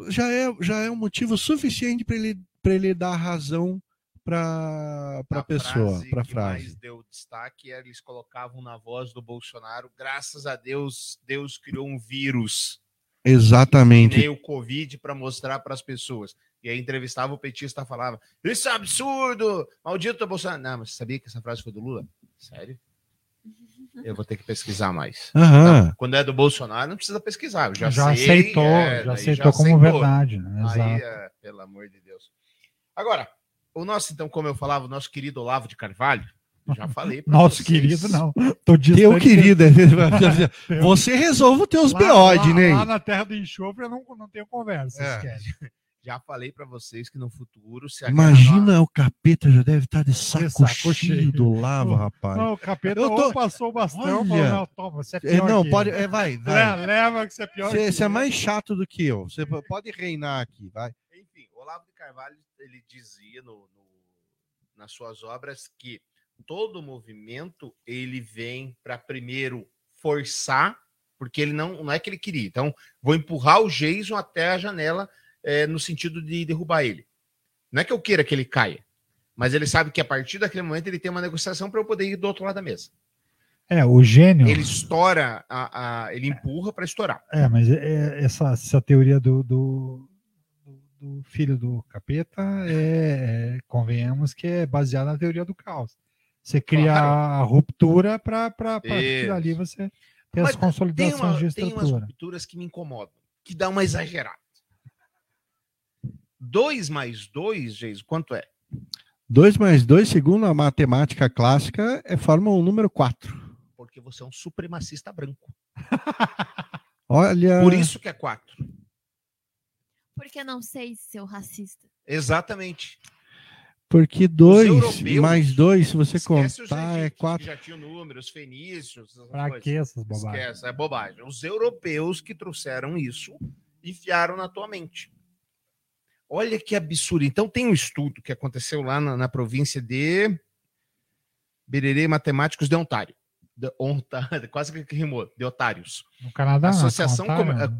Já, é, já é um motivo suficiente para ele, ele dar razão para a pessoa, para a frase. mais deu destaque, eles colocavam na voz do Bolsonaro, graças a Deus, Deus criou um vírus Exatamente. Nem o Covid para mostrar para as pessoas. E aí entrevistava o petista falava: Isso é absurdo! Maldito Bolsonaro. Não, mas você sabia que essa frase foi do Lula? Sério? Eu vou ter que pesquisar mais. Uhum. quando é do Bolsonaro, não precisa pesquisar. Eu já, já sei, aceitou, é, já aceitou já como aceitou. verdade. Né? Aí, é, pelo amor de Deus. Agora, o nosso, então, como eu falava, o nosso querido Olavo de Carvalho, já falei. [LAUGHS] Nosso vocês. querido, não. Tô Teu querido. [LAUGHS] Você resolve os teus BO, né? Lá na terra do enxofre eu não, não tenho conversa. É. Já falei para vocês que no futuro. Se Imagina o capeta já deve estar tá de saco, saco cheio do lava, rapaz. Não, o capeta eu tô... passou o bastão. Olha... Falou, não, toma, você é, é pior. não, pode. É, vai, [LAUGHS] vai. leva que você é pior. Você, você é mais chato do que eu. Você pode reinar aqui, vai. Enfim, Olavo de Carvalho ele dizia no, no nas suas obras que todo movimento ele vem para primeiro forçar, porque ele não, não é que ele queria. Então, vou empurrar o Jason até a janela é, no sentido de derrubar ele. Não é que eu queira que ele caia, mas ele sabe que a partir daquele momento ele tem uma negociação para eu poder ir do outro lado da mesa. É, o gênio. Ele estoura, a, a ele empurra para estourar. É, mas é, é, essa, essa teoria do, do, do filho do capeta é, é, convenhamos que é baseada na teoria do caos. Você cria claro. a ruptura para partir dali você ter Mas as consolidações uma, de estrutura. Tem umas rupturas que me incomodam, que dá uma exagerada. 2 mais 2, Geis, quanto é? 2 mais 2, segundo a matemática clássica, é forma um número 4. Porque você é um supremacista branco. [LAUGHS] Olha. Por isso que é 4. Porque não sei, seu racista. Exatamente. Porque dois mais dois, se você contar, é quatro. Já tinha números, fenícios. Pra que essas bobagens? Esquece, é bobagem. Os europeus que trouxeram isso enfiaram na tua mente. Olha que absurdo. Então, tem um estudo que aconteceu lá na, na província de Bererê Matemáticos de Ontário. De, onta, [LAUGHS] quase que rimou, de Otários. No Canadá. Associação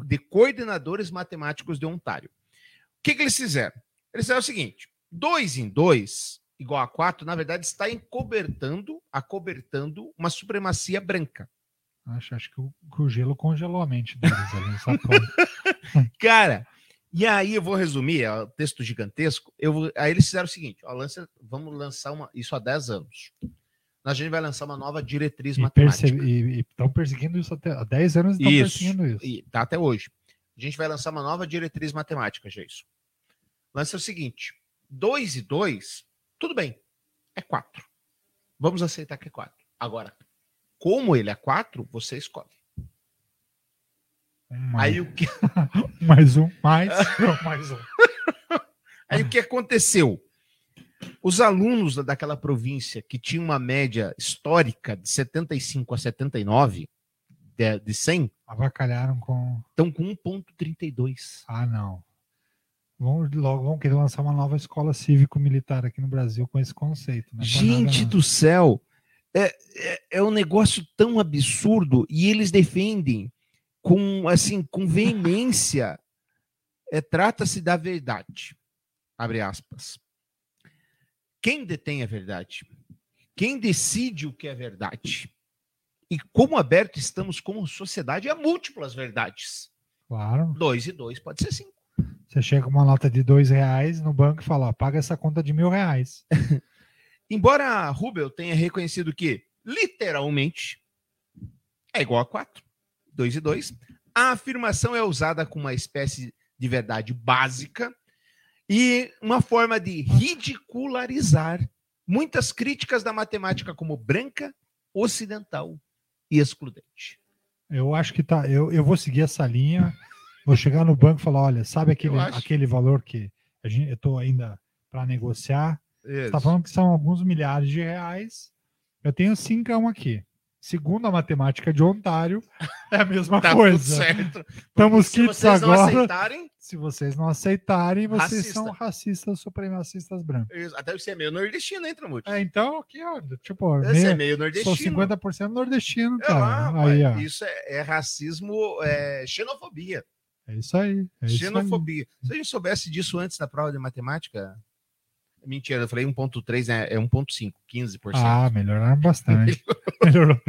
de Coordenadores Matemáticos de Ontário. O que, que eles fizeram? Eles fizeram o seguinte: 2 em 2 igual a 4, na verdade, está encobertando, acobertando uma supremacia branca. Acho, acho que, o, que o gelo congelou a mente deles [LAUGHS] [LAUGHS] Cara, e aí eu vou resumir, é um texto gigantesco. Eu vou, aí eles fizeram o seguinte: ó, lança, vamos lançar uma, isso há 10 anos. A gente vai lançar uma nova diretriz e matemática. E estão perseguindo isso até há 10 anos estão perseguindo isso. E tá até hoje. A gente vai lançar uma nova diretriz matemática, isso. Lança o seguinte: 2 e 2, tudo bem, é 4. Vamos aceitar que é 4. Agora, como ele é 4, você escolhe. Mais. Aí o que. [LAUGHS] mais um, mais, mais um. [LAUGHS] Aí o que aconteceu? Os alunos daquela província que tinham uma média histórica de 75 a 79 de, de 100 avacalharam com estão com 1.32. Ah, não. Vão, logo vão querer lançar uma nova escola cívico-militar aqui no Brasil com esse conceito. Né? Gente do céu! É, é, é um negócio tão absurdo e eles defendem com assim, com veemência, é, trata-se da verdade. Abre aspas. Quem detém a verdade? Quem decide o que é verdade? E como aberto estamos como sociedade a múltiplas verdades. Claro. Dois e dois pode ser cinco. Você chega com uma nota de dois reais no banco e fala, ó, paga essa conta de mil reais. [LAUGHS] Embora Rubel tenha reconhecido que, literalmente, é igual a 4, 2 e 2, a afirmação é usada como uma espécie de verdade básica e uma forma de ridicularizar muitas críticas da matemática como branca, ocidental e excludente. Eu acho que tá. Eu, eu vou seguir essa linha. Vou chegar no banco e falar: olha, sabe aquele, aquele valor que a gente, eu estou ainda para negociar? Você está falando que são alguns milhares de reais. Eu tenho cinco aqui. Segundo a matemática de Ontário, [LAUGHS] é a mesma Tá coisa. Estamos Se quites vocês não agora. aceitarem, Se vocês não aceitarem, vocês Racista. são racistas supremacistas brancos. isso- até você é meio nordestino, hein, Tramute? É, então, aqui, ó, tipo, Você é meio- meio sou nordestino. 50% nordestino, É cara. aí, ó. isso é, é racismo, é xenofobia. É isso aí. É isso aí. xenofobia. Se a gente soubesse disso antes da prova de matemática. Mentira, eu falei 1,3, né? é 1,5, 15%. Ah, melhoraram bastante. [LAUGHS] Melhorou.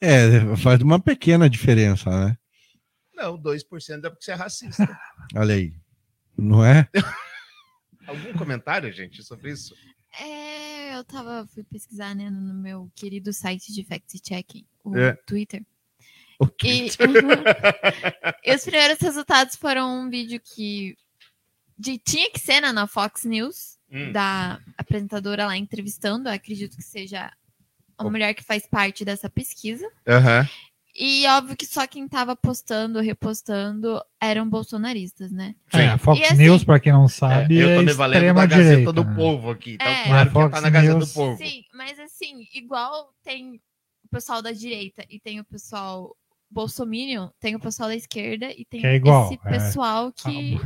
É, faz uma pequena diferença, né? Não, 2% é porque você é racista. [LAUGHS] Olha aí. Não é? [LAUGHS] Algum comentário, gente, sobre isso? É, eu tava, fui pesquisar, né, no meu querido site de fact-checking, o É. Twitter. O E, Twitter. e os primeiros resultados foram um vídeo que de, tinha que ser né, na Fox News, Hum. da apresentadora lá entrevistando, eu acredito que seja uma Oh. mulher que faz parte dessa pesquisa. Aham. E óbvio que só quem tava postando, repostando, eram bolsonaristas, né? É, a Fox E assim- News, para quem não sabe, eu é, tô me valendo da Gazeta direita. do né? Povo aqui. Então, É. claro A que tá Fox na Gazeta News- do Povo. Sim, mas assim, igual tem o pessoal da direita e tem o pessoal bolsominion, tem o pessoal da esquerda e tem é igual, esse é. pessoal que.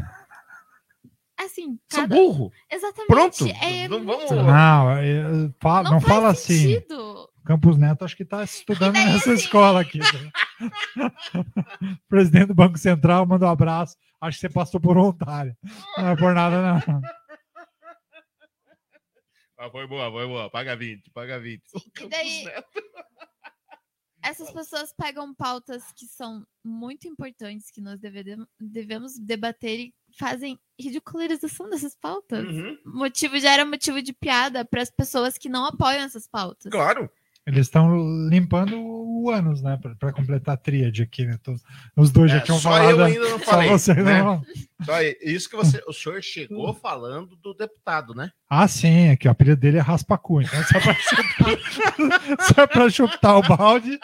Assim, São cada. burro. Exatamente. Pronto. É Não vamos- Não, é, fa- não, não, faz fala assim. sentido. Campos Neto acho que está estudando daí, nessa assim- escola aqui. né? [LAUGHS] Presidente do Banco Central, manda um abraço. Acho que você passou por Ontário. Não é por nada, não. Ah, foi boa, foi boa. Paga 20, paga 20. E daí- Essas pessoas pegam pautas que são muito importantes, que nós devemos debater e fazem ridicularização dessas pautas. Uhum, motivo já era motivo de piada para as pessoas que não apoiam essas pautas. Claro. Eles estão limpando o ânus, né? Para completar a tríade aqui, né? Todos- os dois já É, tinham só falado. eu ainda não Só falei. você né? não. Só isso que você, o senhor chegou falando do deputado, né? Ah, sim, aqui o apelido dele é Raspacu. Então, se é pra [LAUGHS] chutar, é chutar o balde,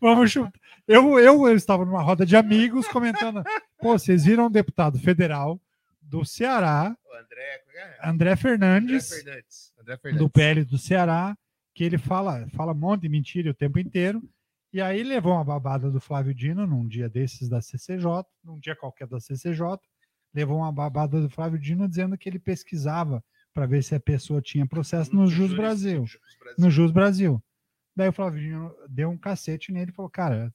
vamos chutar. Eu, eu, eu estava numa roda de amigos comentando: pô, vocês viram um deputado federal do Ceará, André, como é? André André Fernandes, Fernandes. André Fernandes. do PL do Ceará, que ele fala, fala um monte de mentira o tempo inteiro. E aí levou uma babada do Flávio Dino num dia desses da CCJ, num dia qualquer da CCJ, levou uma babada do Flávio Dino dizendo que ele pesquisava para ver se a pessoa tinha processo no Jus Jus- Brasil, Jus Brasil. no Jus Brasil. Daí o Flávio Dino deu um cacete nele e falou, cara,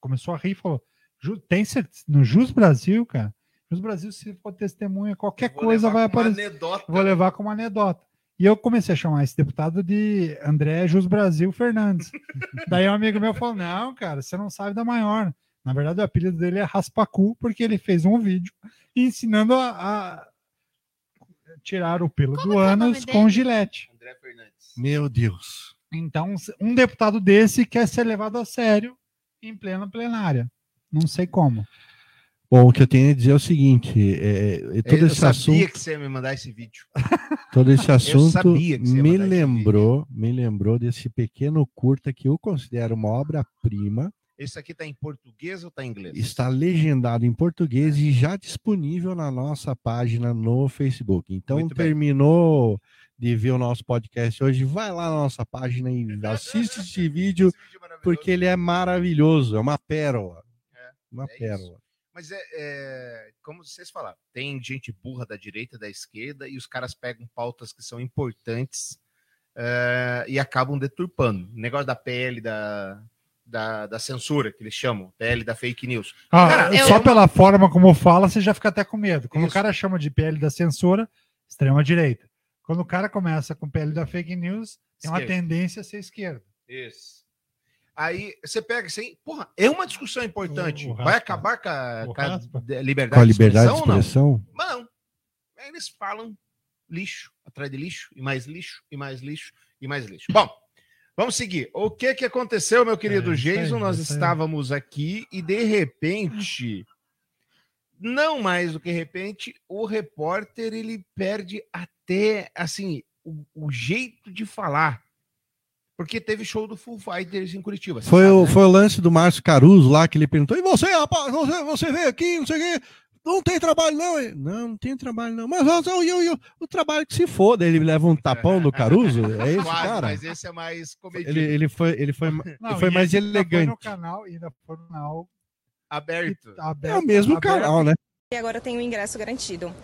começou a rir e falou, "Ju- tem certeza, no Jus Brasil, cara, Jus Brasil, se for testemunha, qualquer coisa vai aparecer Anedota. vou levar como anedota. E eu comecei a chamar esse deputado de André Jus Brasil Fernandes. [LAUGHS] Daí um amigo meu falou: Não, cara, você não sabe da maior. Na verdade, o apelido dele é Raspacu, porque ele fez um vídeo ensinando a, a tirar o pelo Como do é ânus dele? com gilete. André Fernandes. Meu Deus. Então, um deputado desse quer ser levado a sério em plena plenária. Não sei como. Bom, o que eu tenho a dizer é o seguinte: é, é, todo eu esse sabia assunto, que você ia me mandar esse vídeo. [LAUGHS] todo esse assunto sabia que você ia me lembrou, me lembrou desse pequeno curta que eu considero uma obra-prima. Esse aqui tá em português ou tá em inglês? Está legendado em português e já disponível na nossa página no Facebook. Então, Muito bem. terminou de ver o nosso podcast hoje, vai lá na nossa página e assiste esse vídeo, Esse vídeo maravilhoso. porque ele é maravilhoso, é uma pérola. Uma é isso. pérola. Mas é, é, como vocês falaram, tem gente burra da direita, da esquerda, e os caras pegam pautas que são importantes é, e acabam deturpando. O negócio da pele da, da, da censura, que eles chamam, PL da fake news. Ah, Cara, só eu- pela forma como fala, você já fica até com medo. Quando Isso. o cara chama de PL da censura, extrema direita. Quando o cara começa com PL da fake news, tem uma tendência a ser esquerda. Isso. Aí você pega assim, porra, é uma discussão importante. O- o Vai raspa. acabar com a, com a de- liberdade, Com a liberdade de expressão, ou não? não. Eles falam lixo, atrás de lixo, e mais lixo, e mais lixo, e mais lixo. Bom, vamos seguir. O que que aconteceu, meu querido É, aí, Jason? Nós estávamos aqui e de repente, não mais do que de repente, o repórter ele perde até assim o, o jeito de falar. Porque teve show do Full Fighters em Curitiba. Foi sabe, o, né? foi o lance do Márcio Caruso lá que ele perguntou: e você, rapaz, você, você veio aqui, não sei o quê, não tem trabalho, não? Ele, não, não tem trabalho, não. Mas ó, o, o, o, trabalho que se foda, ele leva um tapão do Caruso, é esse, Quase, cara. mas esse é mais comedido, Ele, ele foi, ele foi, Não, foi e mais esse ainda Foi elegante. no canal, ainda foi no canal aberto. aberto. É o mesmo aberto. canal, né? E agora tem o ingresso garantido.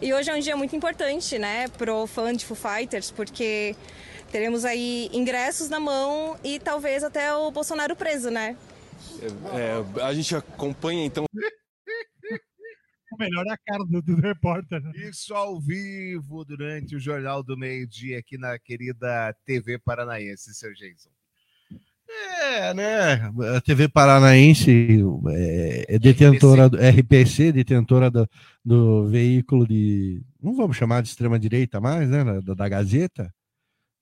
E hoje é um dia muito importante, né, pro fã de Foo Fighters, porque teremos aí ingressos na mão e talvez até o Bolsonaro preso, né? É, a gente acompanha então O [LAUGHS] melhor é a cara do, do repórter. Né? Isso ao vivo durante o Jornal do Meio-Dia aqui na querida TV Paranaense, seu Jason. É, né? A TV Paranaense é, é detentora do RPC, detentora do, do veículo de. Não vamos chamar de extrema-direita mais, né? Da, da Gazeta,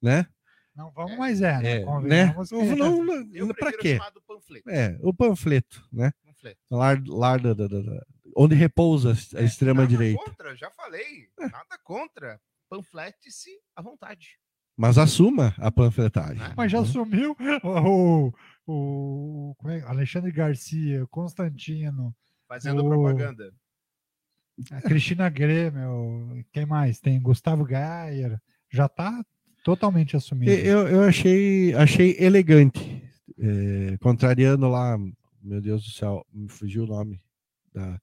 né? Não vamos mais é, né? É, né? Que- Não, não, Eu prefiro quê? panfleto. É, o panfleto, né? panfleto. Lá, lá da, da- da- da- onde repousa a Nada extrema-direita. contra, já falei. Nada contra. Panflete-se à vontade. Mas assuma a panfletagem. Né? Mas já sumiu o, o como é? Alexandre Garcia, Constantino, Fazendo O- propaganda. a Cristina Grêmio, quem mais? Tem Gustavo Gayer, já tá totalmente assumido. Eu, eu achei, achei elegante, é, contrariando lá, meu Deus do céu, me fugiu o nome da.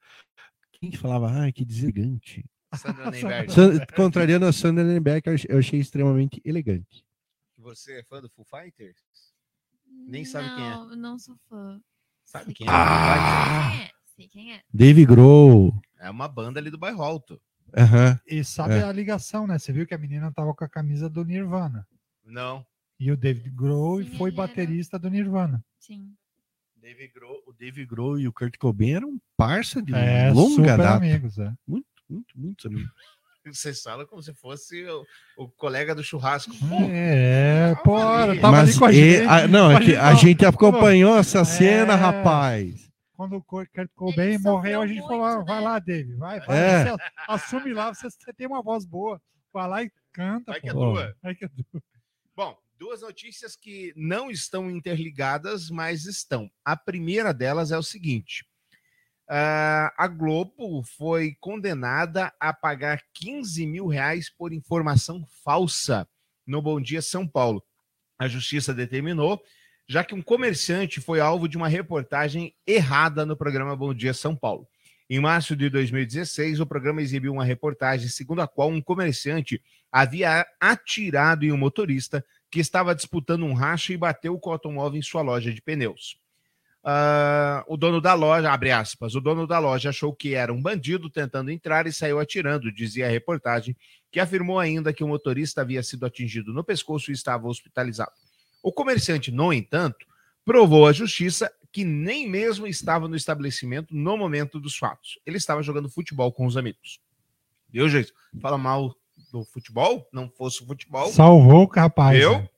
Quem que falava, ai, que deselegante. Sandra [LAUGHS] Nemberg. Contrariando a Sandra Nembeck, eu achei- extremamente elegante. Você é fã do Full Fighters? Nem sabe quem é. Não, não sou fã. Sabe quem é? Ah! Sei quem é. Sei quem é. Dave Grohl. É uma banda ali do bairro Alto. Aham. E sabe É. a ligação, né? Você viu que a menina tava com a camisa do Nirvana. Não. E o David Grohl Sim, foi ele era. baterista do Nirvana. Sim. Dave Grohl, o Dave Grohl e o Kurt Cobain eram parça de É, longa super data. amigos, é. Muito, muito, muitos amigos. [LAUGHS] Vocês falam como se fosse o, o colega do churrasco. É, pô, aí. eu tava Mas ali com a e- gente. a- não, é que a Imagina, gente acompanhou essa cena, É. rapaz. Quando o Kurt Cobain Ele morreu, a gente falou: ah, muito, vai né? lá, Dave, vai, vai. É. Você assume lá, você, você tem uma voz boa. Vai lá e canta. Vai que é tua. Vai que é tua. Bom, duas notícias que não estão interligadas, mas estão. A primeira delas é o seguinte: ah, a Globo foi condenada a pagar 15 mil reais por informação falsa no Bom Dia São Paulo. A justiça determinou, já que um comerciante foi alvo de uma reportagem errada no programa Bom Dia São Paulo. Em março de 2016, o programa exibiu uma reportagem segundo a qual um comerciante havia atirado em um motorista que estava disputando um racha e bateu o automóvel em sua loja de pneus. Ah, o dono da loja, abre aspas, o dono da loja achou que era um bandido tentando entrar e saiu atirando, dizia a reportagem, que afirmou ainda que o motorista havia sido atingido no pescoço e estava hospitalizado. O comerciante, no entanto, provou à justiça que nem mesmo estava no estabelecimento no momento dos fatos. Ele estava jogando futebol com os amigos. Viu, gente? Fala mal do futebol, não fosse o futebol. Salvou o rapaz. Eu? né?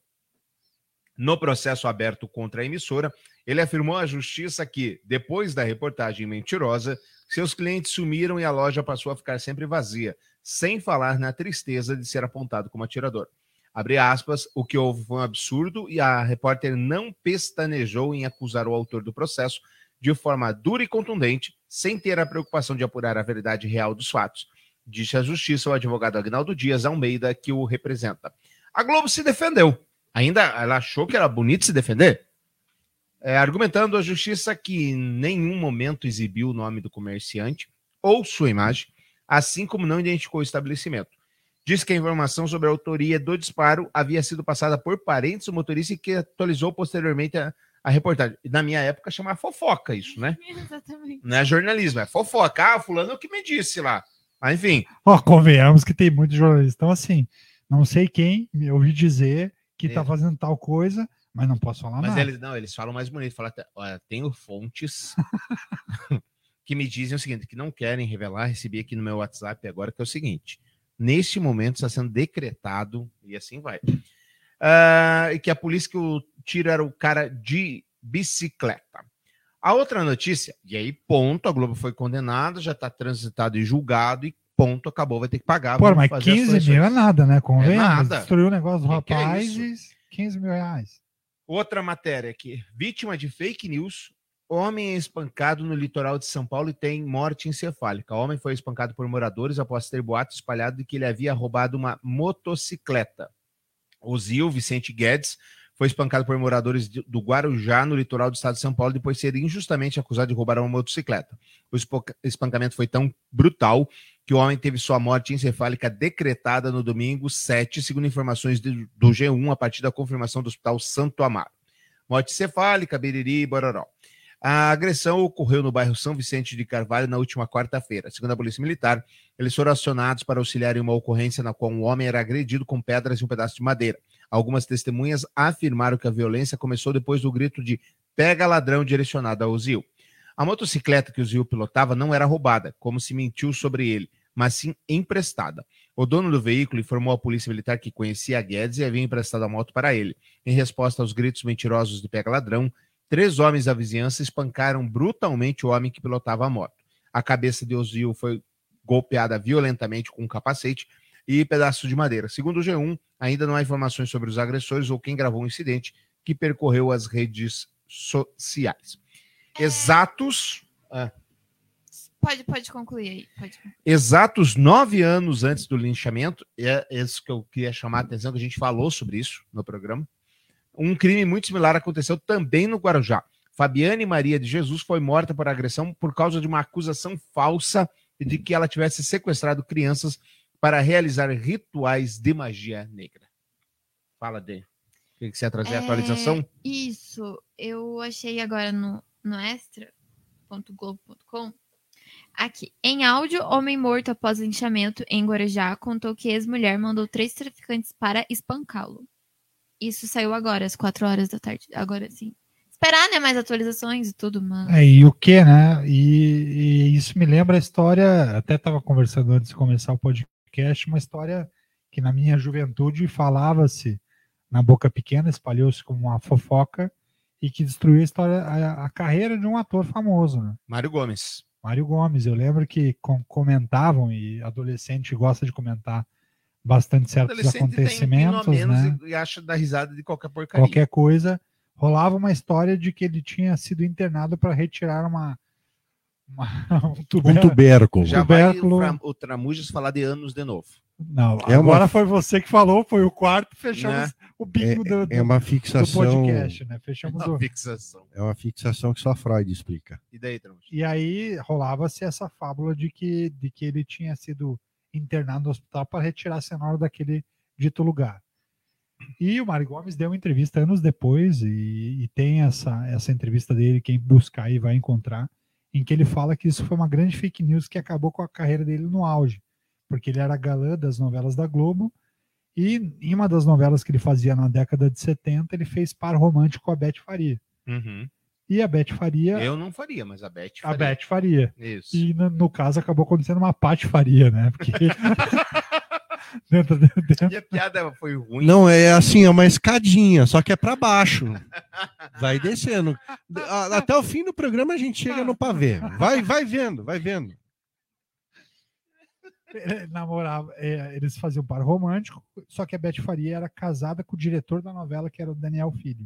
No processo aberto contra a emissora, ele afirmou à justiça que, depois da reportagem mentirosa, seus clientes sumiram e a loja passou a ficar sempre vazia, sem falar na tristeza de ser apontado como atirador. Abre aspas, o que houve foi um absurdo e a repórter não pestanejou em acusar o autor do processo de forma dura e contundente, sem ter a preocupação de apurar a verdade real dos fatos, disse a justiça o advogado Agnaldo Dias Almeida, que o representa. A Globo se defendeu. Ainda ela achou que era bonito se defender? É, argumentando a justiça que em nenhum momento exibiu o nome do comerciante ou sua imagem, assim como não identificou o estabelecimento. Diz que a informação sobre a autoria do disparo havia sido passada por parentes do motorista e que atualizou posteriormente a, a reportagem. Na minha época chamava fofoca isso, né? [LAUGHS] Exatamente. Não é jornalismo, é fofoca. Ah, fulano é o que me disse lá. Mas enfim, Ó, convenhamos que tem muitos jornalistas. Então, assim, não sei quem me ouvi dizer que tá É. fazendo tal coisa, mas não posso falar mas nada. eles não, eles falam mais bonito. Falam, até, olha, tenho fontes [LAUGHS] que me dizem o seguinte, que não querem revelar, recebi aqui no meu WhatsApp agora, que é o seguinte: neste momento está sendo decretado, e assim vai. e que a polícia que o tiro era o cara de bicicleta. A outra notícia, e aí, ponto, a Globo foi condenada, já está transitado e julgado, e ponto, acabou, vai ter que pagar. Pô, mas fazer as 15 correções. mil é nada, né? Convenhamos. nada. Destruiu o negócio do é rapaz e 15 mil reais. Outra matéria aqui. Vítima de fake news. Homem é espancado no litoral de São Paulo e tem morte encefálica. O homem foi espancado por moradores após ter boato espalhado de que ele havia roubado uma motocicleta. O Zil Vicente Guedes foi espancado por moradores do Guarujá, no litoral do estado de São Paulo, depois de ser injustamente acusado de roubar uma motocicleta. O espancamento foi tão brutal que o homem teve sua morte encefálica decretada no domingo 7, segundo informações do G1, a partir da confirmação do Hospital Santo Amaro. Morte cefálica, biriri, bororó. A agressão ocorreu no bairro São Vicente de Carvalho na última quarta-feira. Segundo a Polícia Militar, eles foram acionados para auxiliar em uma ocorrência na qual um homem era agredido com pedras e um pedaço de madeira. Algumas testemunhas afirmaram que a violência começou depois do grito de pega ladrão direcionado ao Zil. A motocicleta que o Zil pilotava não era roubada, como se mentiu sobre ele, mas sim emprestada. O dono do veículo informou à Polícia Militar que conhecia a Guedes e havia emprestado a moto para ele. Em resposta aos gritos mentirosos de pega ladrão, três homens da vizinhança espancaram brutalmente o homem que pilotava a moto. A cabeça de Ozil foi golpeada violentamente com um capacete e pedaços de madeira. Segundo o G1, ainda não há informações sobre os agressores ou quem gravou o incidente que percorreu as redes sociais. Exatos, Pode, pode concluir aí. Pode. exatos nove anos antes do linchamento, é isso que eu queria chamar a atenção, que a gente falou sobre isso no programa. Um crime muito similar aconteceu também no Guarujá. Fabiane Maria de Jesus foi morta por agressão por causa de uma acusação falsa de que ela tivesse sequestrado crianças para realizar rituais de magia negra. Fala, Dê. O que você ia trazer? É, Atualização? Isso, eu achei agora no, no extra.globo.com. Aqui, em áudio, homem morto após linchamento em Guarujá contou que ex-mulher mandou três traficantes para espancá-lo. Isso saiu agora, às quatro horas da tarde. Agora sim. Esperar, né? Mais atualizações e tudo, mano. É, e o que, né? E, e isso me lembra a história, até estava conversando antes de começar o podcast, uma história que na minha juventude falava-se na boca pequena, espalhou-se como uma fofoca e que destruiu a história, a, a carreira de um ator famoso, né? Mário Gomes. Mário Gomes. Eu lembro que com- comentavam, e adolescente gosta de comentar bastante certos tem um acontecimentos, menos né? e, e acha da risada de qualquer porcaria. Qualquer coisa. Rolava uma história de que ele tinha sido internado para retirar uma, uma- um [LAUGHS] Um tubérculo. tubérculo. Já vai o, tubérculo. O Tramujas falar de anos de novo. Não, É uma- agora foi você que falou, foi o quarto, fechamos Né? o bingo do, do- É uma do fixação. podcast, né? Fechamos o... Uma fixação. É uma fixação que só Freud explica. E daí, Tramujas? E aí rolava-se essa fábula de que, de que ele tinha sido internado no hospital para retirar a cenoura daquele dito lugar. E o Mário Gomes deu uma entrevista anos depois, e, e tem essa, essa entrevista dele, quem buscar aí vai encontrar, em que ele fala que isso foi uma grande fake news que acabou com a carreira dele no auge, porque ele era galã das novelas da Globo, e em uma das novelas que ele fazia na década de 70, ele fez par romântico com a Beth Faria. Uhum. E a Beth Faria, Eu não faria, mas a Beth a faria. Beth Faria. Isso. E no, no caso acabou acontecendo uma patifaria, né? Porque [LAUGHS] dentro, dentro, E a piada foi ruim. Não, é assim, é uma escadinha, só que é para baixo. Vai descendo. A- Até o fim do programa a gente chega no pavê. Vai, vai vendo, vai vendo. ele namorava, é, eles faziam par romântico, só que a Beth Faria era casada com o diretor da novela, que era o Daniel Filho.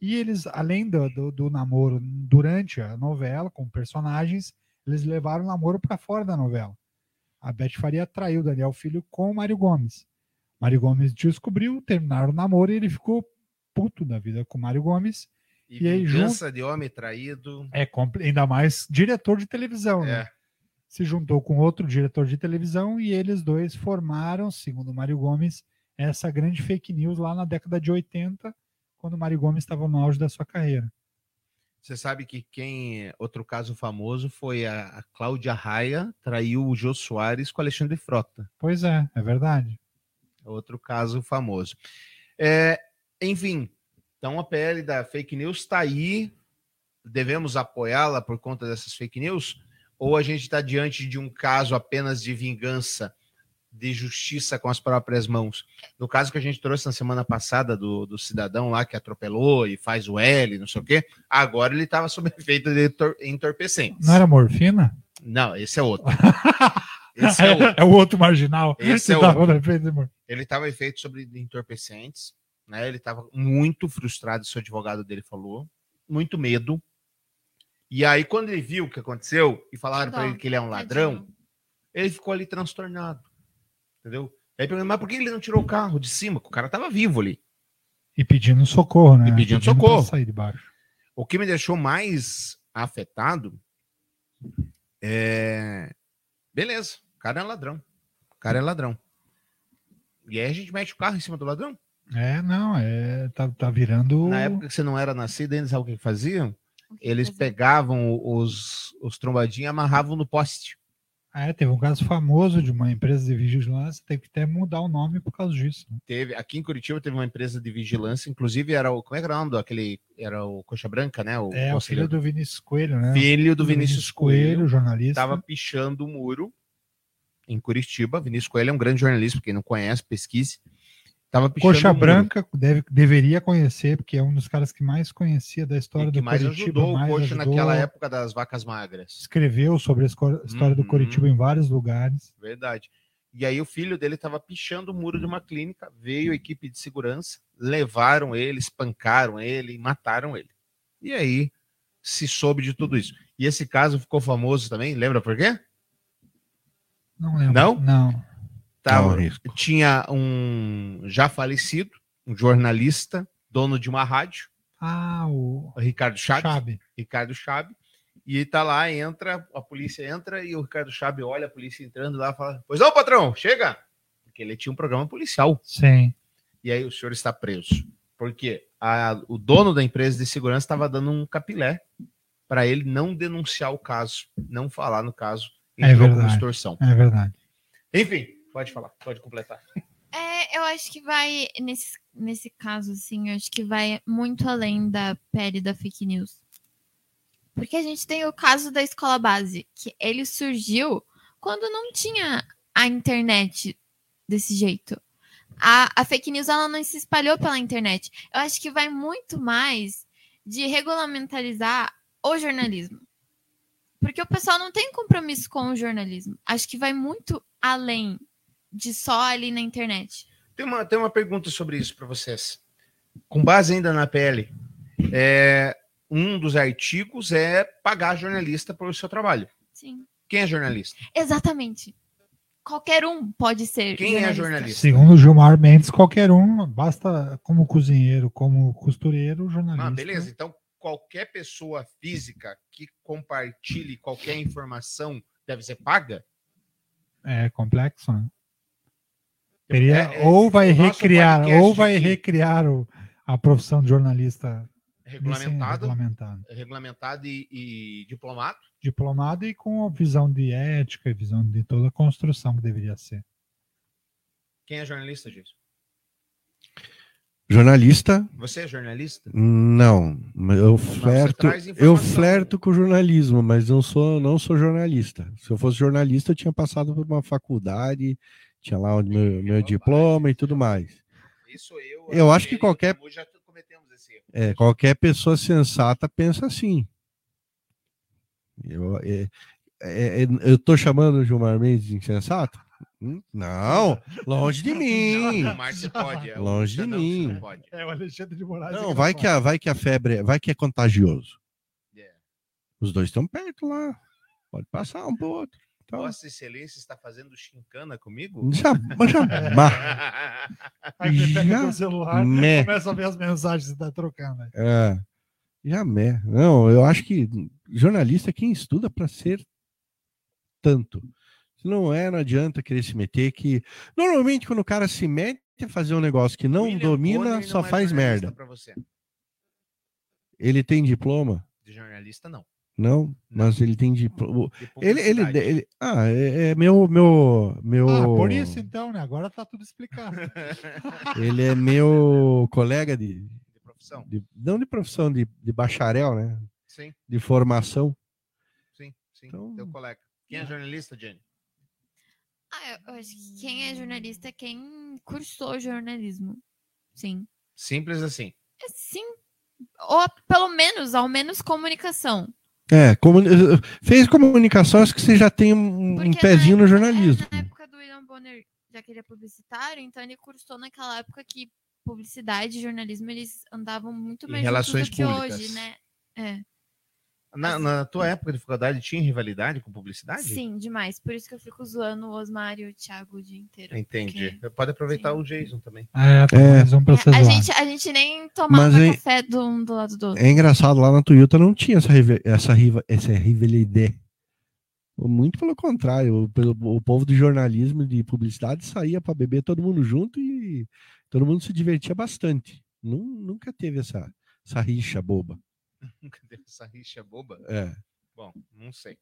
E eles, além do, do, do namoro durante a novela, com personagens, eles levaram o namoro para fora da novela. A Beth Faria traiu Daniel Filho com o Mário Gomes. Mário Gomes descobriu, terminaram o namoro e ele ficou puto da vida com o Mário Gomes. E, E aí, vingança de homem traído. É ainda mais diretor de televisão, né? É. Se juntou com outro diretor de televisão e eles dois formaram, segundo o Mário Gomes, essa grande fake news lá na década de 80, quando o Mário Gomes estava no auge da sua carreira. Você sabe que quem. Outro caso famoso foi a, a Cláudia Raia traiu o Jô Soares com o Alexandre Frota. Pois é, é verdade. Outro caso famoso. É, enfim, então a PL da fake news está aí. Devemos apoiá-la por conta dessas fake news? Ou a gente está diante de um caso apenas de vingança, de justiça com as próprias mãos? No caso que a gente trouxe na semana passada do, do cidadão lá que atropelou e faz o L, não sei o quê, agora ele estava sob [LAUGHS] efeito de entor- entorpecentes. Não era morfina? Não, esse é outro. [LAUGHS] Esse é outro. É o outro marginal. Esse é mor- Ele estava efeito sobre entorpecentes, né? Ele estava muito frustrado, seu advogado dele falou, muito medo. E aí, quando ele viu o que aconteceu e falaram para ele que ele é um ladrão, ele ficou ali transtornado. Entendeu? Aí perguntou, mas por que ele não tirou o carro de cima? O cara tava vivo ali. E pedindo socorro, né? E pedindo pra socorro. sair de baixo. O que me deixou mais afetado é. Beleza, o cara é ladrão. O cara é ladrão. E aí a gente mete o carro em cima do ladrão. É, não, é, tá, tá virando. Na época que você não era nascido, ainda sabe o que faziam? Eles pegavam os, os trombadinhos e amarravam no poste. É, teve um caso famoso de uma empresa de vigilância, teve que até mudar o nome por causa disso. né? Teve, aqui em Curitiba teve uma empresa de vigilância, inclusive era o. Como é que era o nome do aquele. Era o Coxa Branca, né? O É, o filho do Vinícius Coelho, né? filho do Vinícius Coelho. jornalista. Estava pichando o muro em Curitiba. Vinícius Coelho é um grande jornalista, quem não conhece, pesquise. Tava Coxa o Branca deve, deveria conhecer, porque é um dos caras que mais conhecia da história e que do mais Curitiba. ajudou o mais Coxa ajudou, naquela época das vacas magras. Escreveu sobre a história do Uhum. Curitiba em vários lugares. Verdade. E aí o filho dele estava pichando o muro de uma clínica, veio a equipe de segurança, levaram ele, espancaram ele e mataram ele. E aí se soube de tudo isso. E esse caso ficou famoso também, lembra por quê? Não lembro. Não? Não. Tava- risco. tinha um já falecido, um jornalista, dono de uma rádio, Ah, o o Ricardo Chaves, Chabe. Ricardo Chabe, e tá lá, entra, a polícia entra e o Ricardo Chabe olha a polícia entrando lá e fala: Pois não, patrão, chega! Porque ele tinha um programa policial. Sim. E aí o senhor está preso. Porque a- o dono da empresa de segurança estava dando um capilé para ele não denunciar o caso, não falar no caso. É como verdade. extorsão. É verdade. Enfim, pode falar, pode completar. É, eu acho que vai, nesse, nesse caso, assim, eu acho que vai muito além da pele da fake news. Porque a gente tem o caso da escola base, que ele surgiu quando não tinha a internet desse jeito. A, a fake news ela não se espalhou pela internet. Eu acho que vai muito mais de regulamentarizar o jornalismo. Porque o pessoal não tem compromisso com o jornalismo. Acho que vai muito além de só ali na internet. Tem uma, tem uma pergunta sobre isso para vocês. Com base ainda na PL, é, um dos artigos é pagar jornalista pelo seu trabalho. Sim. Quem é jornalista? Exatamente. Qualquer um pode ser. Quem é jornalista? Segundo o Gilmar Mendes, qualquer um, basta como cozinheiro, como costureiro, jornalista. Ah, beleza. Então, qualquer pessoa física que compartilhe qualquer informação deve ser paga? É complexo, né? Teria, É, é, ou vai recriar, ou vai aqui- recriar o- a profissão de jornalista Regulamentado, regulamentado. regulamentado e, e diplomado? Diplomado e com a visão de ética e visão de toda a construção que deveria ser. Quem é jornalista, Gilson? Jornalista, Você é jornalista? não. mas Eu flerto, eu flerto com jornalismo, mas não sou, não sou jornalista. Se eu fosse jornalista, eu tinha passado por uma faculdade, tinha lá o meu, meu diploma e tudo mais. Isso eu. Eu a acho que qualquer- o Samu Já cometemos esse erro. É, qualquer pessoa sensata pensa assim. Eu, é, é, é, eu tô chamando o Gilmar Mendes de insensato? Hum, Não, longe de [LAUGHS] mim. O Márcio pode. é Longe de que mim. não pode. É o Alexandre de Moraes. Não, vai que, a, vai que a febre, é- vai que é contagioso. É. Os dois estão perto lá. Pode passar um pro outro. Então, Vossa Excelência está fazendo chincana comigo? já, mas já, [LAUGHS] Aí você pega Já- o celular Mé. começa a ver as mensagens que você tá trocando. né? É, jamais. Não, eu acho que jornalista é quem estuda para ser tanto. Se não é, não adianta querer se meter. Que normalmente quando o cara se mete a fazer um negócio que não William domina, Bonner só não é faz merda. Ele tem diploma? De jornalista, não. Não, mas ele tem diploma. De Ele, ele, ele- ah, é, é meu, meu, meu. Ah, por isso então, né? Agora tá tudo explicado. [LAUGHS] Ele é meu colega de, De profissão. de- não de profissão, de, de bacharel, né? Sim, De formação. sim, sim. Então- Teu colega. Quem é jornalista, Jenny? Ah, eu acho que quem é jornalista é quem cursou jornalismo. Sim. Simples assim. É sim. Ou pelo menos, ao menos comunicação. É, comuni- fez comunicação, acho que você já tem um, um pezinho na no época- jornalismo. é, na época do William Bonner, já que ele é publicitário, então ele cursou naquela época que publicidade e jornalismo eles andavam muito mais relações juntos do que públicas. hoje, né? É. Na, na tua época de faculdade tinha rivalidade com publicidade? Sim, demais. Por isso que eu fico zoando o Osmar e o Thiago o dia inteiro. Entendi. porque- Pode aproveitar Sim. o Jason também. É, É. um É, a, gente, a gente nem tomava Mas café do um do lado do outro. É engraçado, lá na Toyota não tinha essa, essa, riva- essa rivalidade. Muito pelo contrário, o, pelo- o povo do jornalismo e de publicidade saía para beber todo mundo junto e todo mundo se divertia bastante. Nun- nunca teve essa, essa rixa boba. [LAUGHS] Nunca teve essa rixa boba. É. Bom, não sei.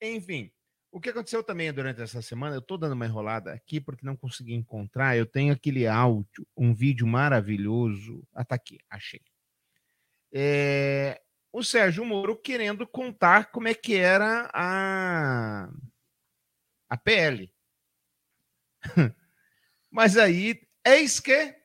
Enfim, o que aconteceu também durante essa semana, eu tô dando uma enrolada aqui porque não consegui encontrar. Eu tenho aquele áudio, um vídeo maravilhoso. Ah, tá aqui, achei. É, o Sérgio Moro querendo contar como é que era a, a PL. [LAUGHS] Mas aí, eis que,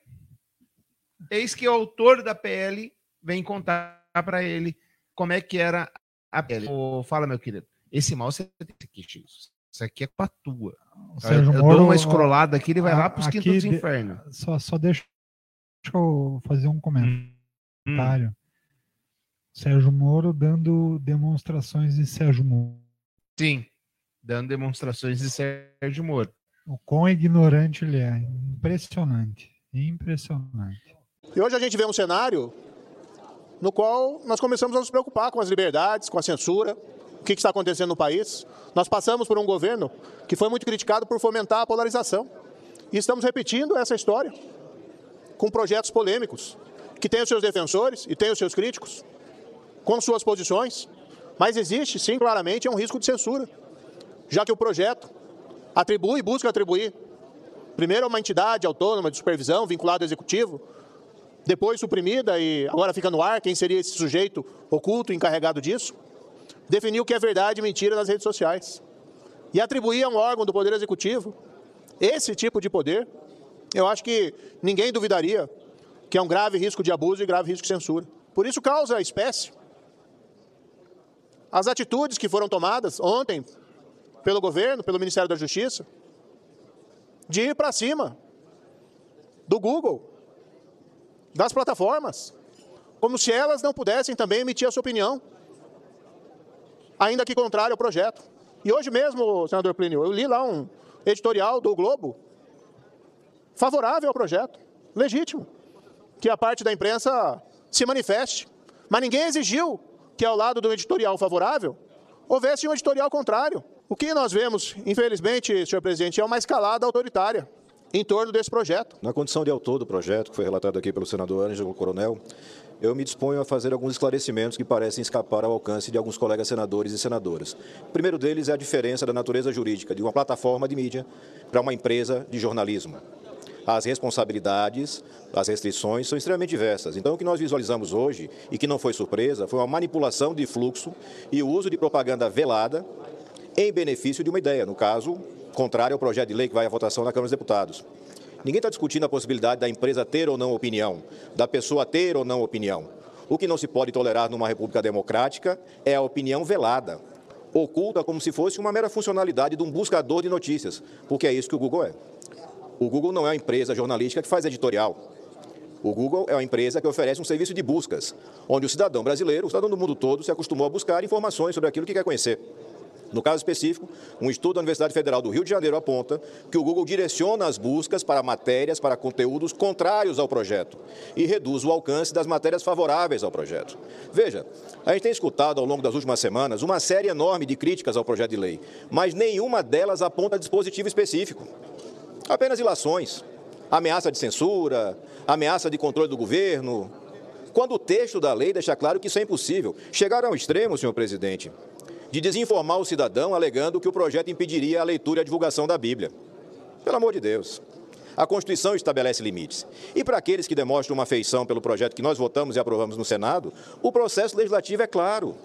eis que o autor da PL vem contar para ele como é que era a pele. Ô, fala, meu querido. Esse mal você tem aqui, X. Isso aqui é com a tua. Sérgio eu Moro, dou uma escrolada aqui, ele vai lá a- para os quintos dos infernos. Só, só deixa eu fazer um comentário. Hum, Sérgio Moro dando demonstrações de Sérgio Moro. sim, dando demonstrações de Sérgio Moro. O quão ignorante ele é. Impressionante. Impressionante. E hoje a gente vê um cenário no qual nós começamos a nos preocupar com as liberdades, com a censura, o que está acontecendo no país. Nós passamos por um governo que foi muito criticado por fomentar a polarização. E estamos repetindo essa história com projetos polêmicos, que têm os seus defensores e têm os seus críticos, com suas posições. Mas existe, sim, claramente, um risco de censura, já que o projeto atribui, busca atribuir, primeiro a uma entidade autônoma de supervisão vinculada ao executivo, depois suprimida e agora fica no ar quem seria esse sujeito oculto encarregado disso, definir o que é verdade e mentira nas redes sociais. E atribuir a um órgão do Poder Executivo esse tipo de poder, eu acho que ninguém duvidaria que é um grave risco de abuso e grave risco de censura. Por isso causa a espécie. As atitudes que foram tomadas ontem pelo governo, pelo Ministério da Justiça, de ir para cima do Google, das plataformas, como se elas não pudessem também emitir a sua opinião, ainda que contrário ao projeto. E hoje mesmo, senador Plínio, eu li lá um editorial do Globo favorável ao projeto, legítimo, que a parte da imprensa se manifeste. Mas ninguém exigiu que, ao lado do editorial favorável, houvesse um editorial contrário. O que nós vemos, infelizmente, senhor presidente, é uma escalada autoritária em torno desse projeto. Na condição de autor do projeto, que foi relatado aqui pelo senador Ângelo Coronel, eu me disponho a fazer alguns esclarecimentos que parecem escapar ao alcance de alguns colegas senadores e senadoras. O primeiro deles é a diferença da natureza jurídica de uma plataforma de mídia para uma empresa de jornalismo. As responsabilidades, as restrições são extremamente diversas. Então, o que nós visualizamos hoje, e que não foi surpresa, foi uma manipulação de fluxo e o uso de propaganda velada em benefício de uma ideia, no caso, contrário ao projeto de lei que vai à votação na Câmara dos Deputados. Ninguém está discutindo a possibilidade da empresa ter ou não opinião, da pessoa ter ou não opinião. O que não se pode tolerar numa república democrática é a opinião velada, oculta como se fosse uma mera funcionalidade de um buscador de notícias, porque é isso que o Google é. O Google não é uma empresa jornalística que faz editorial. O Google é uma empresa que oferece um serviço de buscas, onde o cidadão brasileiro, o cidadão do mundo todo, se acostumou a buscar informações sobre aquilo que quer conhecer. No caso específico, um estudo da Universidade Federal do Rio de Janeiro aponta que o Google direciona as buscas para matérias, para conteúdos contrários ao projeto e reduz o alcance das matérias favoráveis ao projeto. Veja, a gente tem escutado ao longo das últimas semanas uma série enorme de críticas ao projeto de lei, mas nenhuma delas aponta dispositivo específico. Apenas ilações, ameaça de censura, ameaça de controle do governo. quando o texto da lei deixa claro que isso é impossível. Chegaram ao extremo, senhor presidente, de desinformar o cidadão alegando que o projeto impediria a leitura e a divulgação da Bíblia. Pelo amor de Deus. A Constituição estabelece limites. E para aqueles que demonstram uma afeição pelo projeto que nós votamos e aprovamos no Senado, o processo legislativo é claro.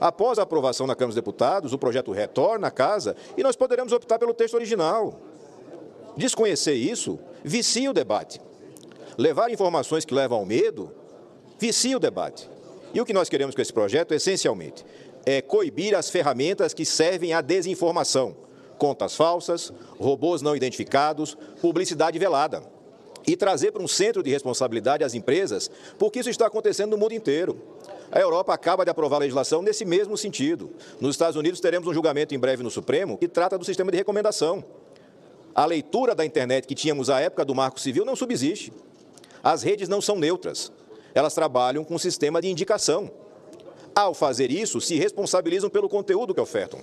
Após a aprovação na Câmara dos Deputados, o projeto retorna à casa e nós poderemos optar pelo texto original. Desconhecer isso vicia o debate. Levar informações que levam ao medo vicia o debate. E o que nós queremos com esse projeto, essencialmente, é coibir as ferramentas que servem à desinformação. Contas falsas, robôs não identificados, publicidade velada. E trazer para um centro de responsabilidade as empresas, porque isso está acontecendo no mundo inteiro. A Europa acaba de aprovar legislação nesse mesmo sentido. Nos Estados Unidos teremos um julgamento em breve no Supremo que trata do sistema de recomendação. A leitura da internet que tínhamos à época do Marco Civil não subsiste. As redes não são neutras. Elas trabalham com um sistema de indicação. Ao fazer isso, se responsabilizam pelo conteúdo que ofertam.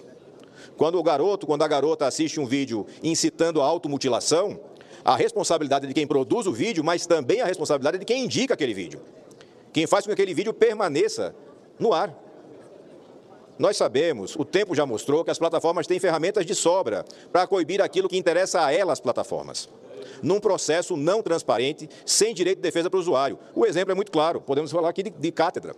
Quando o garoto, quando a garota assiste um vídeo incitando a automutilação, a responsabilidade é de quem produz o vídeo, mas também a responsabilidade é de quem indica aquele vídeo. Quem faz com que aquele vídeo permaneça no ar. Nós sabemos, o tempo já mostrou que as plataformas têm ferramentas de sobra para coibir aquilo que interessa a elas, plataformas. Num processo não transparente, sem direito de defesa para o usuário. O exemplo é muito claro, podemos falar aqui de, de cátedra.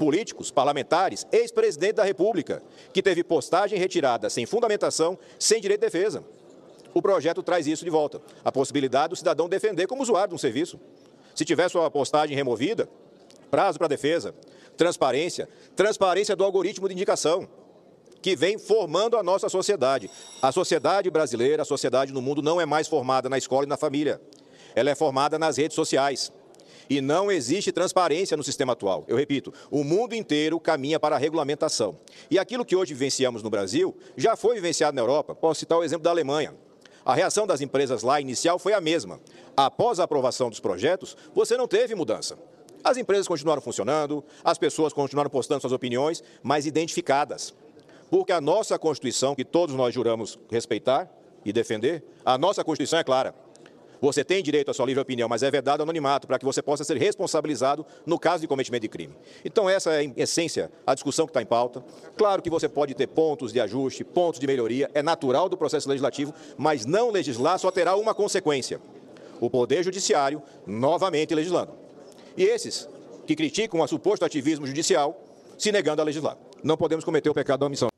Políticos, parlamentares, ex-presidente da República, que teve postagem retirada sem fundamentação, sem direito de defesa. O projeto traz isso de volta, a possibilidade do cidadão defender como usuário de um serviço. Se tiver sua postagem removida, prazo para defesa, transparência, transparência do algoritmo de indicação, que vem formando a nossa sociedade. A sociedade brasileira, a sociedade no mundo não é mais formada na escola e na família. Ela é formada nas redes sociais. E não existe transparência no sistema atual. Eu repito, o mundo inteiro caminha para a regulamentação. E aquilo que hoje vivenciamos no Brasil já foi vivenciado na Europa. Posso citar o exemplo da Alemanha. A reação das empresas lá inicial foi a mesma. Após a aprovação dos projetos, você não teve mudança. As empresas continuaram funcionando, as pessoas continuaram postando suas opiniões, mas identificadas. Porque a nossa Constituição, que todos nós juramos respeitar e defender, a nossa Constituição é clara. Você tem direito à sua livre opinião, mas é vedado anonimato para que você possa ser responsabilizado no caso de cometimento de crime. Então, essa é, em essência, a discussão que está em pauta. Claro que você pode ter pontos de ajuste, pontos de melhoria, é natural do processo legislativo, mas não legislar só terá uma consequência: o Poder Judiciário novamente legislando e esses que criticam o suposto ativismo judicial se negando a legislar. Não podemos cometer o pecado da omissão.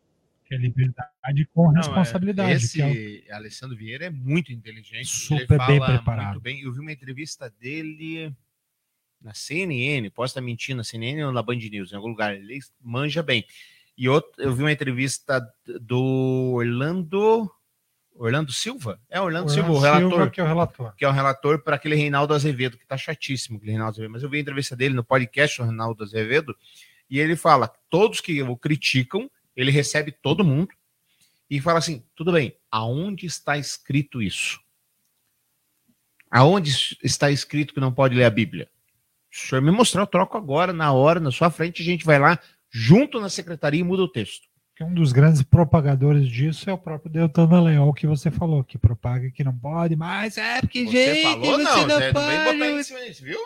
Que é liberdade com Não, é, responsabilidade. esse é o- Alessandro Vieira é muito inteligente. Super ele fala bem preparado. Muito bem. Eu vi uma entrevista dele na CNN, posso estar mentindo, na CNN ou na Band News, em algum lugar. Ele manja bem. E outro, eu vi uma entrevista do Orlando. Orlando Silva? É Orlando, Silva, o Silva, relator que é o relator. que é o relator para aquele Reinaldo Azevedo, que tá chatíssimo, aquele Reinaldo Azevedo. Mas eu vi a entrevista dele no podcast do Reinaldo Azevedo, e ele fala: todos que o criticam, ele recebe todo mundo e fala assim: tudo bem, aonde está escrito isso? Aonde está escrito que não pode ler a Bíblia? Se o senhor me mostrar, eu troco agora, na hora, na sua frente, a gente vai lá, junto na secretaria e muda o texto. Um dos grandes propagadores disso é o próprio Deltano Leal, que você falou, que propaga que não pode, mas é porque, Você gente, falou, você não, não Zé, não vem botar em pode. cima disso, viu?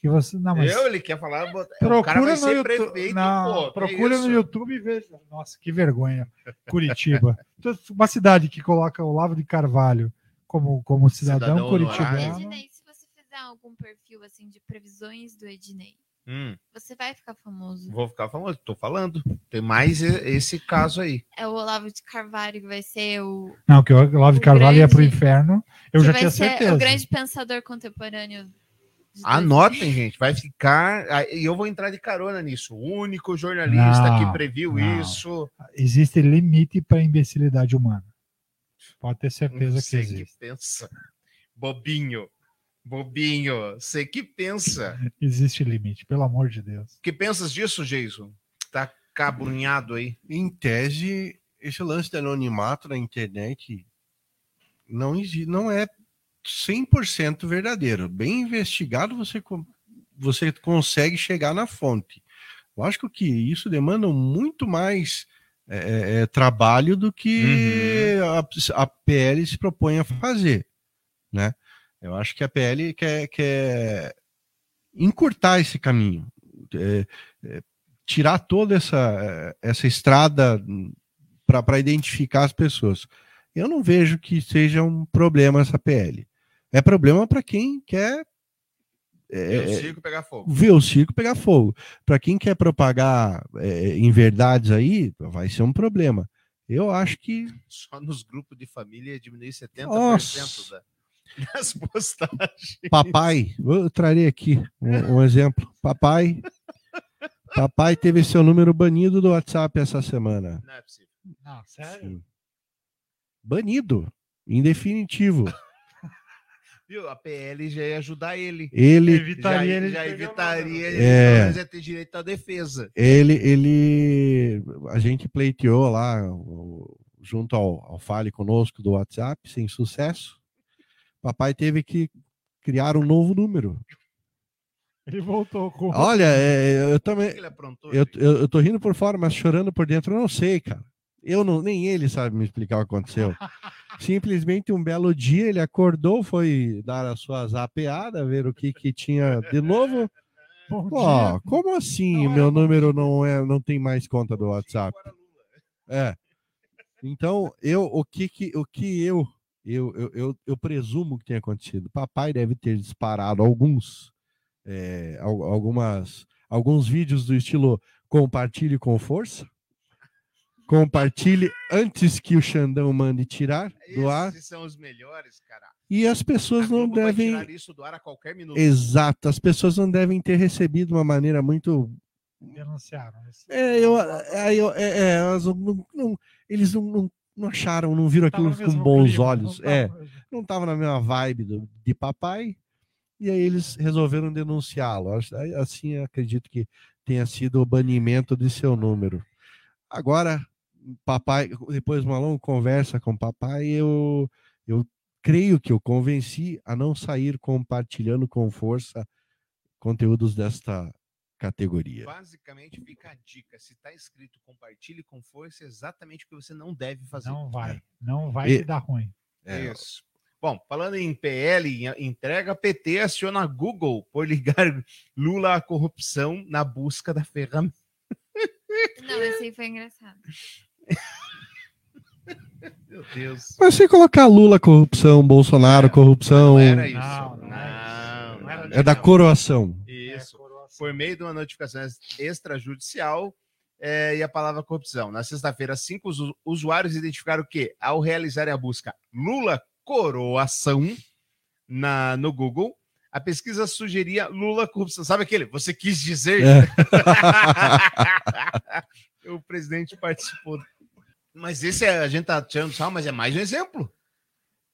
Que você, não, mas Eu, ele quer falar, o procura cara vai no ser YouTube, prefeito, não, pô, procura no YouTube e veja. Nossa, que vergonha. Curitiba. [LAUGHS] Então, Uma cidade que coloca o Olavo de Carvalho como, como cidadão, Cidadão curitibano. Ednei, se você fizer algum perfil assim de previsões do Ednei, Hum, você vai ficar famoso. vou ficar falando, tô falando. Tem mais esse caso aí. É o Olavo de Carvalho que vai ser o, Não, que o Olavo de Carvalho ia pro grande- inferno. Eu que já vai tinha ser certeza. o grande pensador contemporâneo. Anotem, gente, vai ficar. ah, E eu vou entrar de carona nisso. O único jornalista Não, que previu não. isso. Existe limite para a imbecilidade humana. Pode ter certeza que Você que existe. pensa. Bobinho. Bobinho. Você que pensa. Existe limite, pelo amor de Deus. que pensas disso, Jason? Tá cabrunhado aí. Em tese, esse lance de anonimato na internet não, não é 100% verdadeiro. Bem investigado, você, você consegue chegar na fonte. Lógico que isso demanda muito mais é, é, é, trabalho do que a, a PL se propõe a fazer, né? Eu acho que a PL quer, quer encurtar esse caminho, é, é, tirar toda essa, essa estrada para identificar as pessoas. Eu não vejo que seja um problema essa PL. É problema para quem quer é, o circo pegar fogo. Ver o circo pegar fogo. Para quem quer propagar é, em verdades aí, vai ser um problema. Eu acho que. [LAUGHS] Só nos grupos de família diminui 70% Nossa. das postagens. Papai, eu trarei aqui um, um exemplo. Papai. Papai teve seu número banido do WhatsApp essa semana. Não é possível. Não, sério? Sim. Banido. Em definitivo. Viu? A PL já ia ajudar ele. Ele. Evitaria já, ele já evitaria, nome. É. ia ter direito à defesa. Ele, ele, a gente pleiteou lá junto ao, ao Fale Conosco do WhatsApp, sem sucesso. Papai teve que criar um novo número. Ele voltou com. Olha, é, eu O também, ele eu, eu, eu tô rindo por fora, mas chorando por dentro, eu não sei, cara. Eu não, nem ele sabe me explicar o que aconteceu. Simplesmente um belo dia ele acordou, foi dar a sua zapeada, ver o que que tinha de novo. Dia. como assim? Não Meu bom número não é, não tem mais conta do WhatsApp. É. Então, eu, o que que, o que eu, eu, eu, eu, eu presumo que tenha acontecido? Papai deve ter disparado alguns, é, al- algumas, alguns vídeos do estilo compartilhe com força. Compartilhe antes que o Xandão mande tirar do ar. Esses são os melhores, cara. E as A pessoas não Globo vai devem. tirar isso do ar a qualquer minuto. Exato, as pessoas não devem ter recebido de uma maneira muito Denunciaram. É, eu, aí eu- é, é, elas não- não- eles não, não, não acharam, não viram aquilo com bons clima, olhos. não tava É, não estava na mesma vibe do- de papai, e aí eles resolveram denunciá-lo. Assim, eu acredito que tenha sido o banimento de seu número. Agora, papai, depois de uma longa conversa com papai, eu, eu creio que eu convenci a não sair compartilhando com força conteúdos desta categoria. Basicamente, fica a dica. Se tá escrito compartilhe com força, é exatamente o que você não deve fazer. Não vai. Não vai E- te dar ruim. É, Isso. Bom, falando em PL, em entrega, PT aciona Google por ligar [LAUGHS] Lula à corrupção na busca da ferramenta. Não, esse aí foi engraçado. [LAUGHS] [LAUGHS] Meu Deus. Mas se colocar Lula corrupção, Bolsonaro corrupção, Não era isso. Não, Não, não era não, era é da não. coroação. Isso. É, coroação. Por meio de uma notificação extrajudicial é, e a palavra corrupção. Na sexta-feira, cinco usu- usuários identificaram que, ao realizarem a busca Lula coroação na, no Google, a pesquisa sugeria Lula corrupção. Sabe aquele? Você quis dizer? É. [LAUGHS] o presidente participou. Mas esse é, a gente tá tirando sal, mas é mais um exemplo.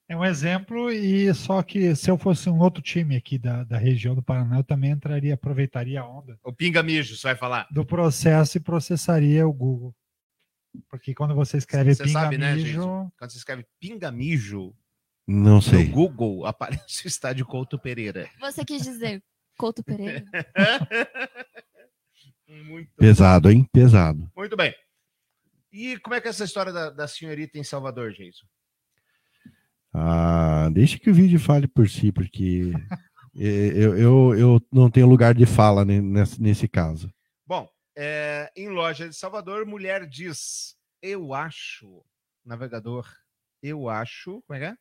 É um exemplo, e só que se eu fosse um outro time aqui da, da região do Paraná, eu também entraria, aproveitaria a onda O pinga mijo, você vai falar. do processo e processaria o Google. Porque quando você escreve Você sabe, né, pingamijo, gente? Quando você escreve pinga mijo Não no sei. Google, aparece o estádio Couto Pereira. Você quis dizer Couto Pereira? [LAUGHS] Muito, Pesado, hein? Pesado. muito bem. E como é que é essa história da, da senhorita em Salvador, Jason? Ah, deixa que o vídeo fale por si, porque eh, [LAUGHS] eu, eu, eu não tenho lugar de fala ne- nesse, nesse caso. Bom, é, em loja de Salvador, mulher diz: Eu acho, navegador, eu acho. Como é que é?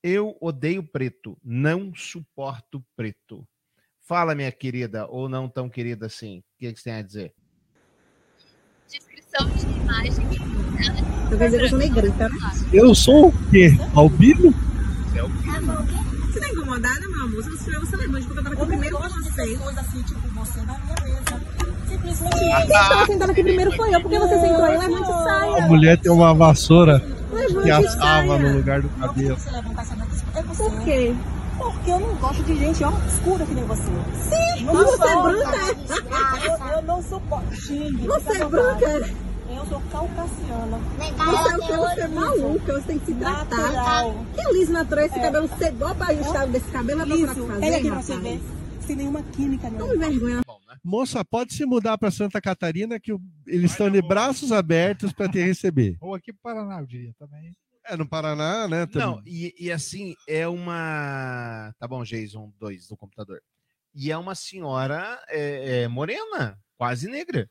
Eu odeio preto, não suporto preto. Fala, minha querida, ou não tão querida assim. O que, que você tem a dizer? Descrição de imagem. Quer dizer que eu negrita, né? Eu sou o quê? Albino? Você é o quê? Você tá incomodada, meu amor? Você não se você lembra porque eu tava aqui primeiro com você. coisa assim, tipo, você na minha mesa. Simplesmente Quem tava sentando aqui primeiro foi eu, porque você sentou aí, levante e A saia. mulher tem uma vassoura Levante que e assava no lugar do cabelo. É. Por quê? Porque eu não gosto de gente ó, escura que nem você. Sim, Não mas você é branca. Ah, eu, eu não suporto. Xingue. Você é vontade. branca. Eu sou caucasiana. Você é o que? Você é maluca, você tem que se hidratar. Natural. Que liso natural, esse cabelo cegou pra ajustar desse cabelo, é pra Liso. fazer, Pega aqui pra você ver. Sem nenhuma química, não. Tome vergonha. Bom, né? Moça, pode se mudar para Santa Catarina que o- eles estão de braços abertos para te receber. ou aqui pro Paraná, eu diria também. É, no Paraná, né? Não, e, e assim, é uma. Tá bom, Jason 2 do computador. E é uma senhora é, é, morena, quase negra.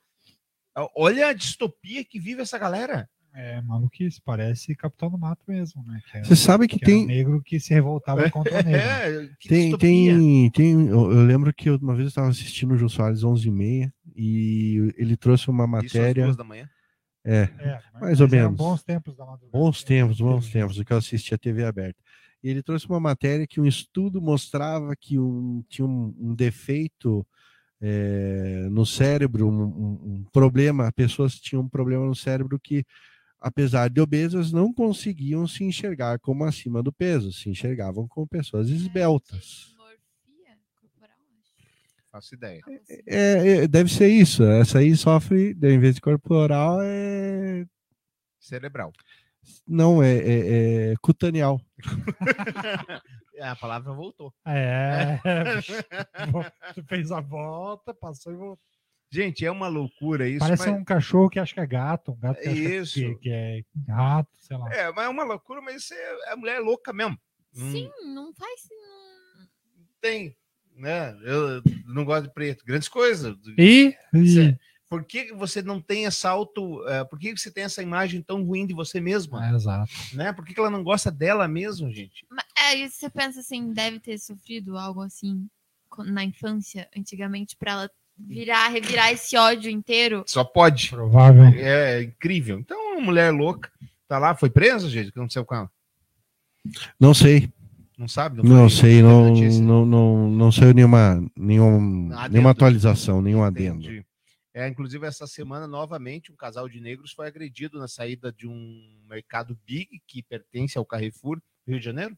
Olha a distopia que vive essa galera. É maluquice, parece Capitão do Mato mesmo, né? É- Você sabe que que tem- um negro que se revoltava contra o negro. É, que [LAUGHS] Tem, tem, tem. Eu eu lembro que uma vez eu estava assistindo o Jô Soares 11h30 e ele trouxe uma Isso às matéria. duas da manhã. É, É, mais ou menos. Bons tempos da madrugada. Bons tempos, bons tempos, o que eu assisti a TV aberta. E ele trouxe uma matéria que um estudo mostrava que um, tinha um, um defeito eh, no cérebro, um, um- um problema, pessoas tinham um problema no cérebro que, apesar de obesas, não conseguiam se enxergar como acima do peso, se enxergavam como pessoas esbeltas. Faço ideia. Assim. É, é, deve ser isso. Essa aí sofre, em vez de corporal, é. Cerebral. Não, é, é, é cutaneal. [LAUGHS] É, a palavra voltou. É. [LAUGHS] tu fez a volta, passou e voltou. Gente, é uma loucura isso. Parece mas... um cachorro que acha que é gato, um gato que, acha Isso. que, que é rato, sei lá. É, mas é uma loucura, mas isso é, a mulher é louca mesmo. Sim, não faz. Não... tem, né? Eu não gosto de preto. Grandes coisas. E, e Por que você não tem essa auto. eh, por que você tem essa imagem tão ruim de você mesma? É, exato. Né? Por que, que ela não gosta dela mesmo, gente? Mas, é, e você pensa assim, deve ter sofrido algo assim na infância, antigamente, pra ela virar, revirar esse ódio inteiro. Só pode. Provável. É incrível. Então, uma mulher louca tá lá, foi presa, gente? O que aconteceu com ela? Não sei. Não sabe? Não foi- sei, não, não, não, não saiu nenhuma, nenhum, Adendo. nenhuma atualização, nenhum adendo. Entendi. É, inclusive, essa semana, novamente, um casal de negros foi agredido na saída de um mercado big que pertence ao Carrefour, Rio de Janeiro?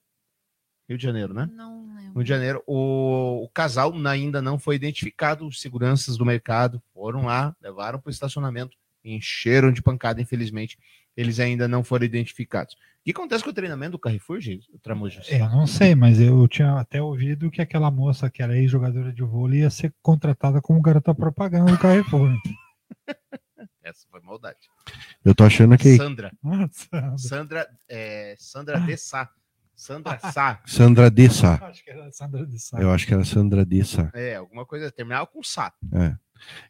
Rio de Janeiro, né? Não lembro. Rio de Janeiro. O, o casal ainda não foi identificado. Os seguranças do mercado foram lá, levaram para o estacionamento, encheram de pancada, infelizmente. Eles ainda não foram identificados. O que acontece com o treinamento do Carrefour, gente? Tramujas? Eu não sei, mas eu tinha até ouvido que aquela moça que era ex-jogadora de vôlei ia ser contratada como garota propaganda do Carrefour. [LAUGHS] Essa foi maldade. Eu tô achando que Sandra. Nossa, Sandra, é, Sandra de Sá. Sandra Sá. Sandra Dessa. acho que era Sandra de Sá. Eu acho que era Sandra Dessa. É, alguma coisa terminal com Sá. É.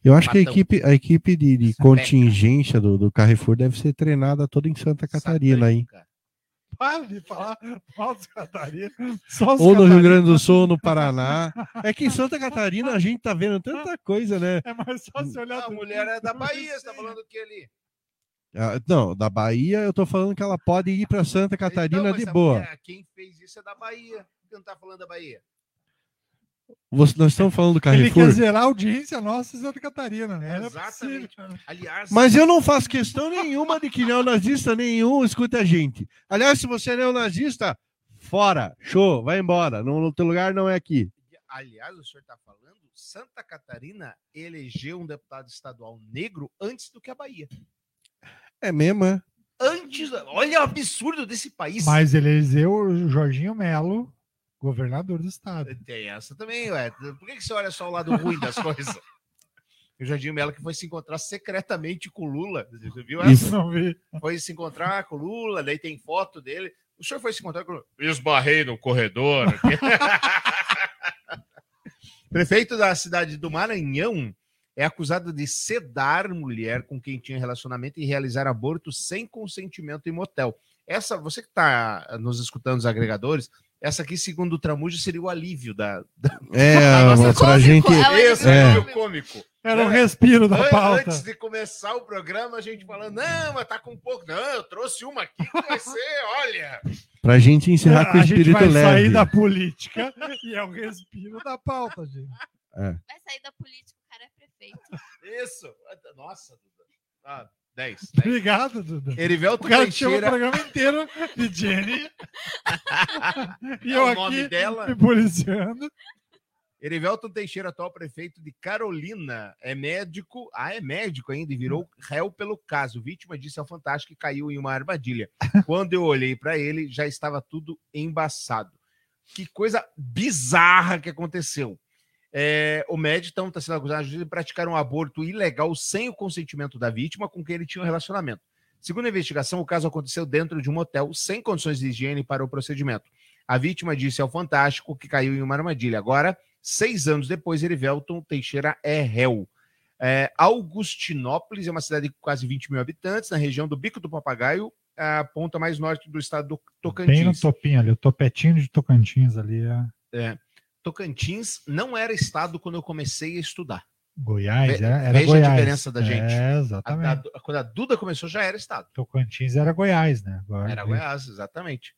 Eu acho que a equipe, a equipe de, de contingência do, do Carrefour deve ser treinada toda em Santa Catarina aí. Para de falar mal dos Catarina. Só Ou no Rio. Grande do Sul, ou no Paraná. É que em [LAUGHS] Santa Catarina a gente tá vendo tanta coisa, né? É mais fácil olhar. A do- mulher é da Bahia, você tá falando o que ali? Ah, Não, da Bahia eu tô falando que ela pode ir para Santa Catarina Então, mas de a boa. mulher, quem fez isso é da Bahia. Por que não tá falando da Bahia? Você- nós estamos falando do Ele quer Carrefour. zerar a audiência nossa em Santa Catarina. Né? É Exatamente. possível. Aliás, Mas eu não faço questão nenhuma de que neonazista nenhum escute a gente. Aliás, se você é neonazista, fora, show, vai embora. Não, no teu lugar não é aqui. aliás, o senhor está falando, Santa Catarina elegeu um deputado estadual negro antes do que a Bahia. É mesmo, é? Antes, olha o absurdo desse país. Mas ele elegeu o Jorginho Melo, governador do estado. [LAUGHS] Tem essa também, ué. Por que, que você olha só o lado ruim das [LAUGHS] coisas? O Jardim Mello que foi se encontrar secretamente com o Lula. Você viu essa? Isso. Não vi. Foi se encontrar com o Lula, daí tem foto dele. O senhor foi se encontrar com o Lula. Esbarrei no corredor. [LAUGHS] Prefeito da cidade do Maranhão é acusado de sedar mulher com quem tinha relacionamento e realizar aborto sem consentimento em motel. Essa, você que está nos escutando, os agregadores, essa aqui, segundo o Tramujo, seria o alívio da. da... É, [LAUGHS] pra cômico, gente. é Esse É. é o cômico. Era o respiro da pauta. Antes de começar o programa, a gente falando, não, mas tá com pouco. Não, eu trouxe uma aqui que vai ser, olha. Pra gente encerrar com o a gente espírito vai leve. sair da política e é o respiro da pauta, gente. Vai sair da política, o cara é prefeito. Isso. Nossa, Duda. Ah, 10. 10. Obrigado, Duda. Erivelto O cara chama o Teixeira. programa inteiro de Jenny. [LAUGHS] e É eu o nome aqui dela. me policiando. Erivelton Teixeira, atual prefeito de Carolina, é médico, ah, é médico ainda, e virou réu pelo caso. Vítima disse ao Fantástico que caiu em uma armadilha. [LAUGHS] Quando eu olhei para ele, já estava tudo embaçado. Que coisa bizarra que aconteceu. É, o médico então está sendo acusado de praticar um aborto ilegal sem o consentimento da vítima com quem ele tinha um relacionamento. Segundo a investigação, o caso aconteceu dentro de um motel sem condições de higiene para o procedimento. A vítima disse ao Fantástico que caiu em uma armadilha. Agora, Seis anos depois, Erivelton Teixeira é réu. É, Augustinópolis é uma cidade com quase 20 mil habitantes, na região do Bico do Papagaio, a ponta mais norte do estado do Tocantins. Bem no topinho ali, o topetinho de Tocantins ali é É, Tocantins não era estado quando eu comecei a estudar. Goiás, Ve- era, era veja a Goiás. diferença da gente. É, A- exatamente. a- quando a Duda começou, já era estado. Tocantins era Goiás, né? Agora, Era Goiás, exatamente.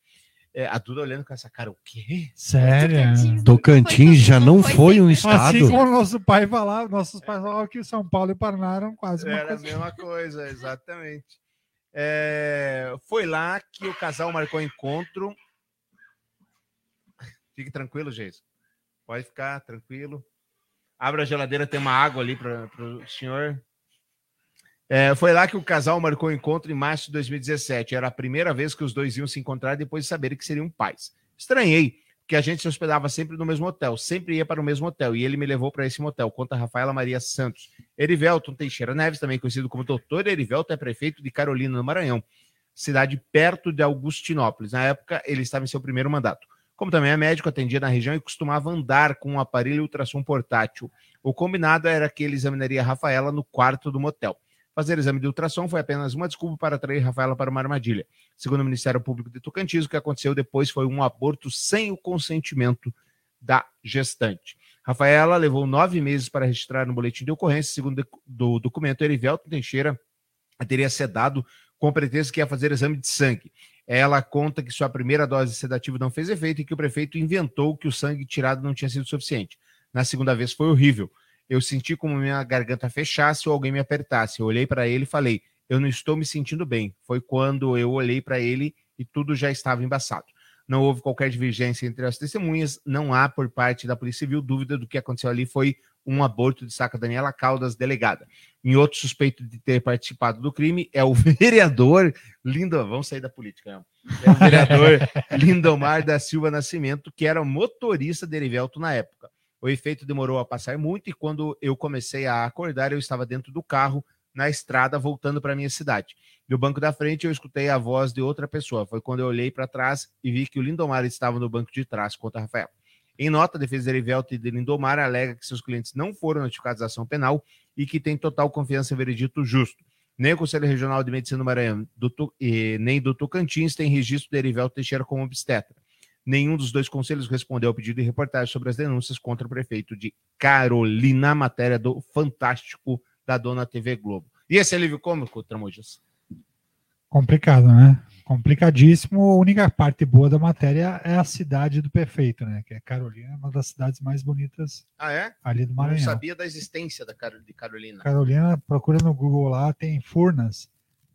É, a Duda olhando com essa cara, o quê? Sério? Tocantins Tocantins já não foi um Assim estado. como nosso pai falava, nossos pais falavam que São Paulo e Paraná eram quase uma Era a coisa. mesma coisa, exatamente. É, foi lá que o casal marcou encontro. Fique tranquilo, Geis. Pode ficar tranquilo. Abra a geladeira, tem uma água ali para o senhor. É, foi lá que o casal marcou encontro em março de 2017. Era a primeira vez que os dois iam se encontrar depois de saberem que seriam pais. Estranhei, porque a gente se hospedava sempre no mesmo hotel, sempre ia para o mesmo hotel, e ele me levou para esse motel, conta Rafaela Maria Santos. Erivelton Teixeira Neves, também conhecido como Doutor Erivelton, é prefeito de Carolina, no Maranhão, cidade perto de Augustinópolis. Na época, ele estava em seu primeiro mandato. Como também é médico, atendia na região e costumava andar com um aparelho ultrassom portátil. O combinado era que ele examinaria Rafaela no quarto do motel. Fazer exame de ultrassom foi apenas uma desculpa para atrair Rafaela para uma armadilha. Segundo o Ministério Público de Tocantins, o que aconteceu depois foi um aborto sem o consentimento da gestante. Rafaela levou nove meses para registrar no boletim de ocorrência. Segundo do documento, Erivelto Teixeira teria sedado com pretexto que ia fazer exame de sangue. Ela conta que sua primeira dose de sedativo não fez efeito e que o prefeito inventou que o sangue tirado não tinha sido suficiente. Na segunda vez foi horrível. Eu senti como minha garganta fechasse ou alguém me apertasse. Eu olhei para ele e falei: Eu não estou me sentindo bem. Foi quando eu olhei para ele e tudo já estava embaçado. Não houve qualquer divergência entre as testemunhas, não há por parte da Polícia Civil dúvida do que aconteceu ali foi um aborto, destaca Daniela Caldas, delegada. Em outro suspeito de ter participado do crime é o [LAUGHS] vereador Lindo, vamos sair da política, né? É o vereador [LAUGHS] Lindomar da Silva Nascimento, que era motorista de Erivelto na época. O efeito demorou a passar muito e quando eu comecei a acordar, eu estava dentro do carro, na estrada, voltando para minha cidade. No banco da frente, eu escutei a voz de outra pessoa. Foi quando eu olhei para trás e vi que o Lindomar estava no banco de trás, conta Rafael. Em nota, a defesa de Erivelto e de Lindomar alega que seus clientes não foram notificados da ação penal e que tem total confiança em veredito justo. Nem o Conselho Regional de Medicina do Maranhão do Tu- e nem do Tocantins tem registro de Erivelto Teixeira como obstetra. Nenhum dos dois conselhos respondeu ao pedido de reportagem sobre as denúncias contra o prefeito de Carolina, matéria do Fantástico da Dona TV Globo. E esse alívio cômico, Tramujas? Complicado, né? Complicadíssimo. A única parte boa da matéria é a cidade do prefeito, né? Que é Carolina, uma das cidades mais bonitas Ah, é? ali do Não Maranhão. sabia da existência da de Carolina. Carolina, procura no Google lá, tem Furnas,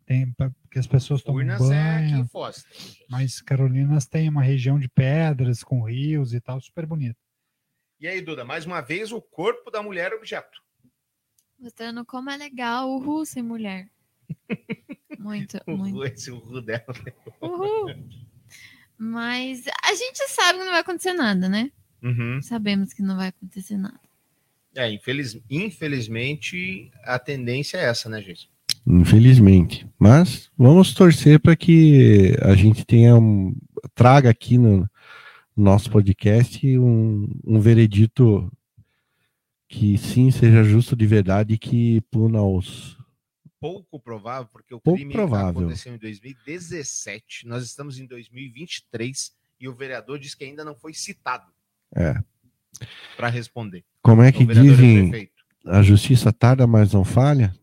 tem que as pessoas tomam Furnas é aqui banho. em Foz. Mas Carolinas tem uma região de pedras com rios e tal, super bonito. E aí, Duda, mais uma vez, o corpo da mulher objeto. Mostrando como é legal o Ru sem mulher. [LAUGHS] Muito, [LAUGHS] O muito. ru- esse ru dela. Uhul. Mas a gente sabe que não vai acontecer nada, né? Uhum. Sabemos que não vai acontecer nada. É, infeliz- infelizmente, a tendência é essa, né, gente? Infelizmente. Mas vamos torcer para que a gente tenha um, traga aqui no nosso podcast um, um veredito que sim seja justo de verdade e que puna os. Pouco provável, porque o Pouco crime provável. aconteceu em 2017, nós estamos em 2023 e o vereador diz que ainda não foi citado É. para responder. Como é que o dizem? prefeito. A justiça tarda, mas não falha?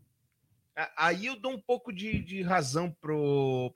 Aí eu dou um pouco de, de razão para o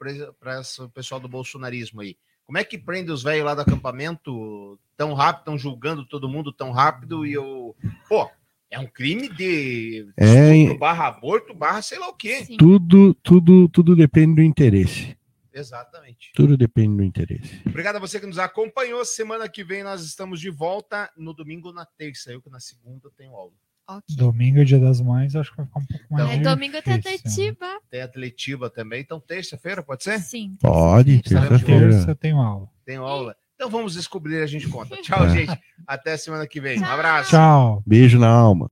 pessoal do bolsonarismo aí. Como é que prende os velhos lá do acampamento tão rápido, estão julgando todo mundo tão rápido e eu. Pô, é um crime de É, estupro barra aborto, barra sei lá o quê. Sim. Tudo, tudo, tudo depende do interesse. Exatamente. Tudo depende do interesse. Obrigado a você que nos acompanhou. Semana que vem nós estamos de volta no domingo ou na terça. Eu que na segunda tenho aula. Ok. Domingo é dia das mães, acho que vai ficar um pouco mais Aí domingo tem né? Atletiba. Tem atletiva também. Então, terça-feira, pode ser? Sim. Pode, terça-feira. Terça eu tenho aula. Tenho aula. Então vamos descobrir, a gente conta. [LAUGHS] Tchau, É. gente. Até semana que vem. Um abraço. Tchau. Beijo na alma.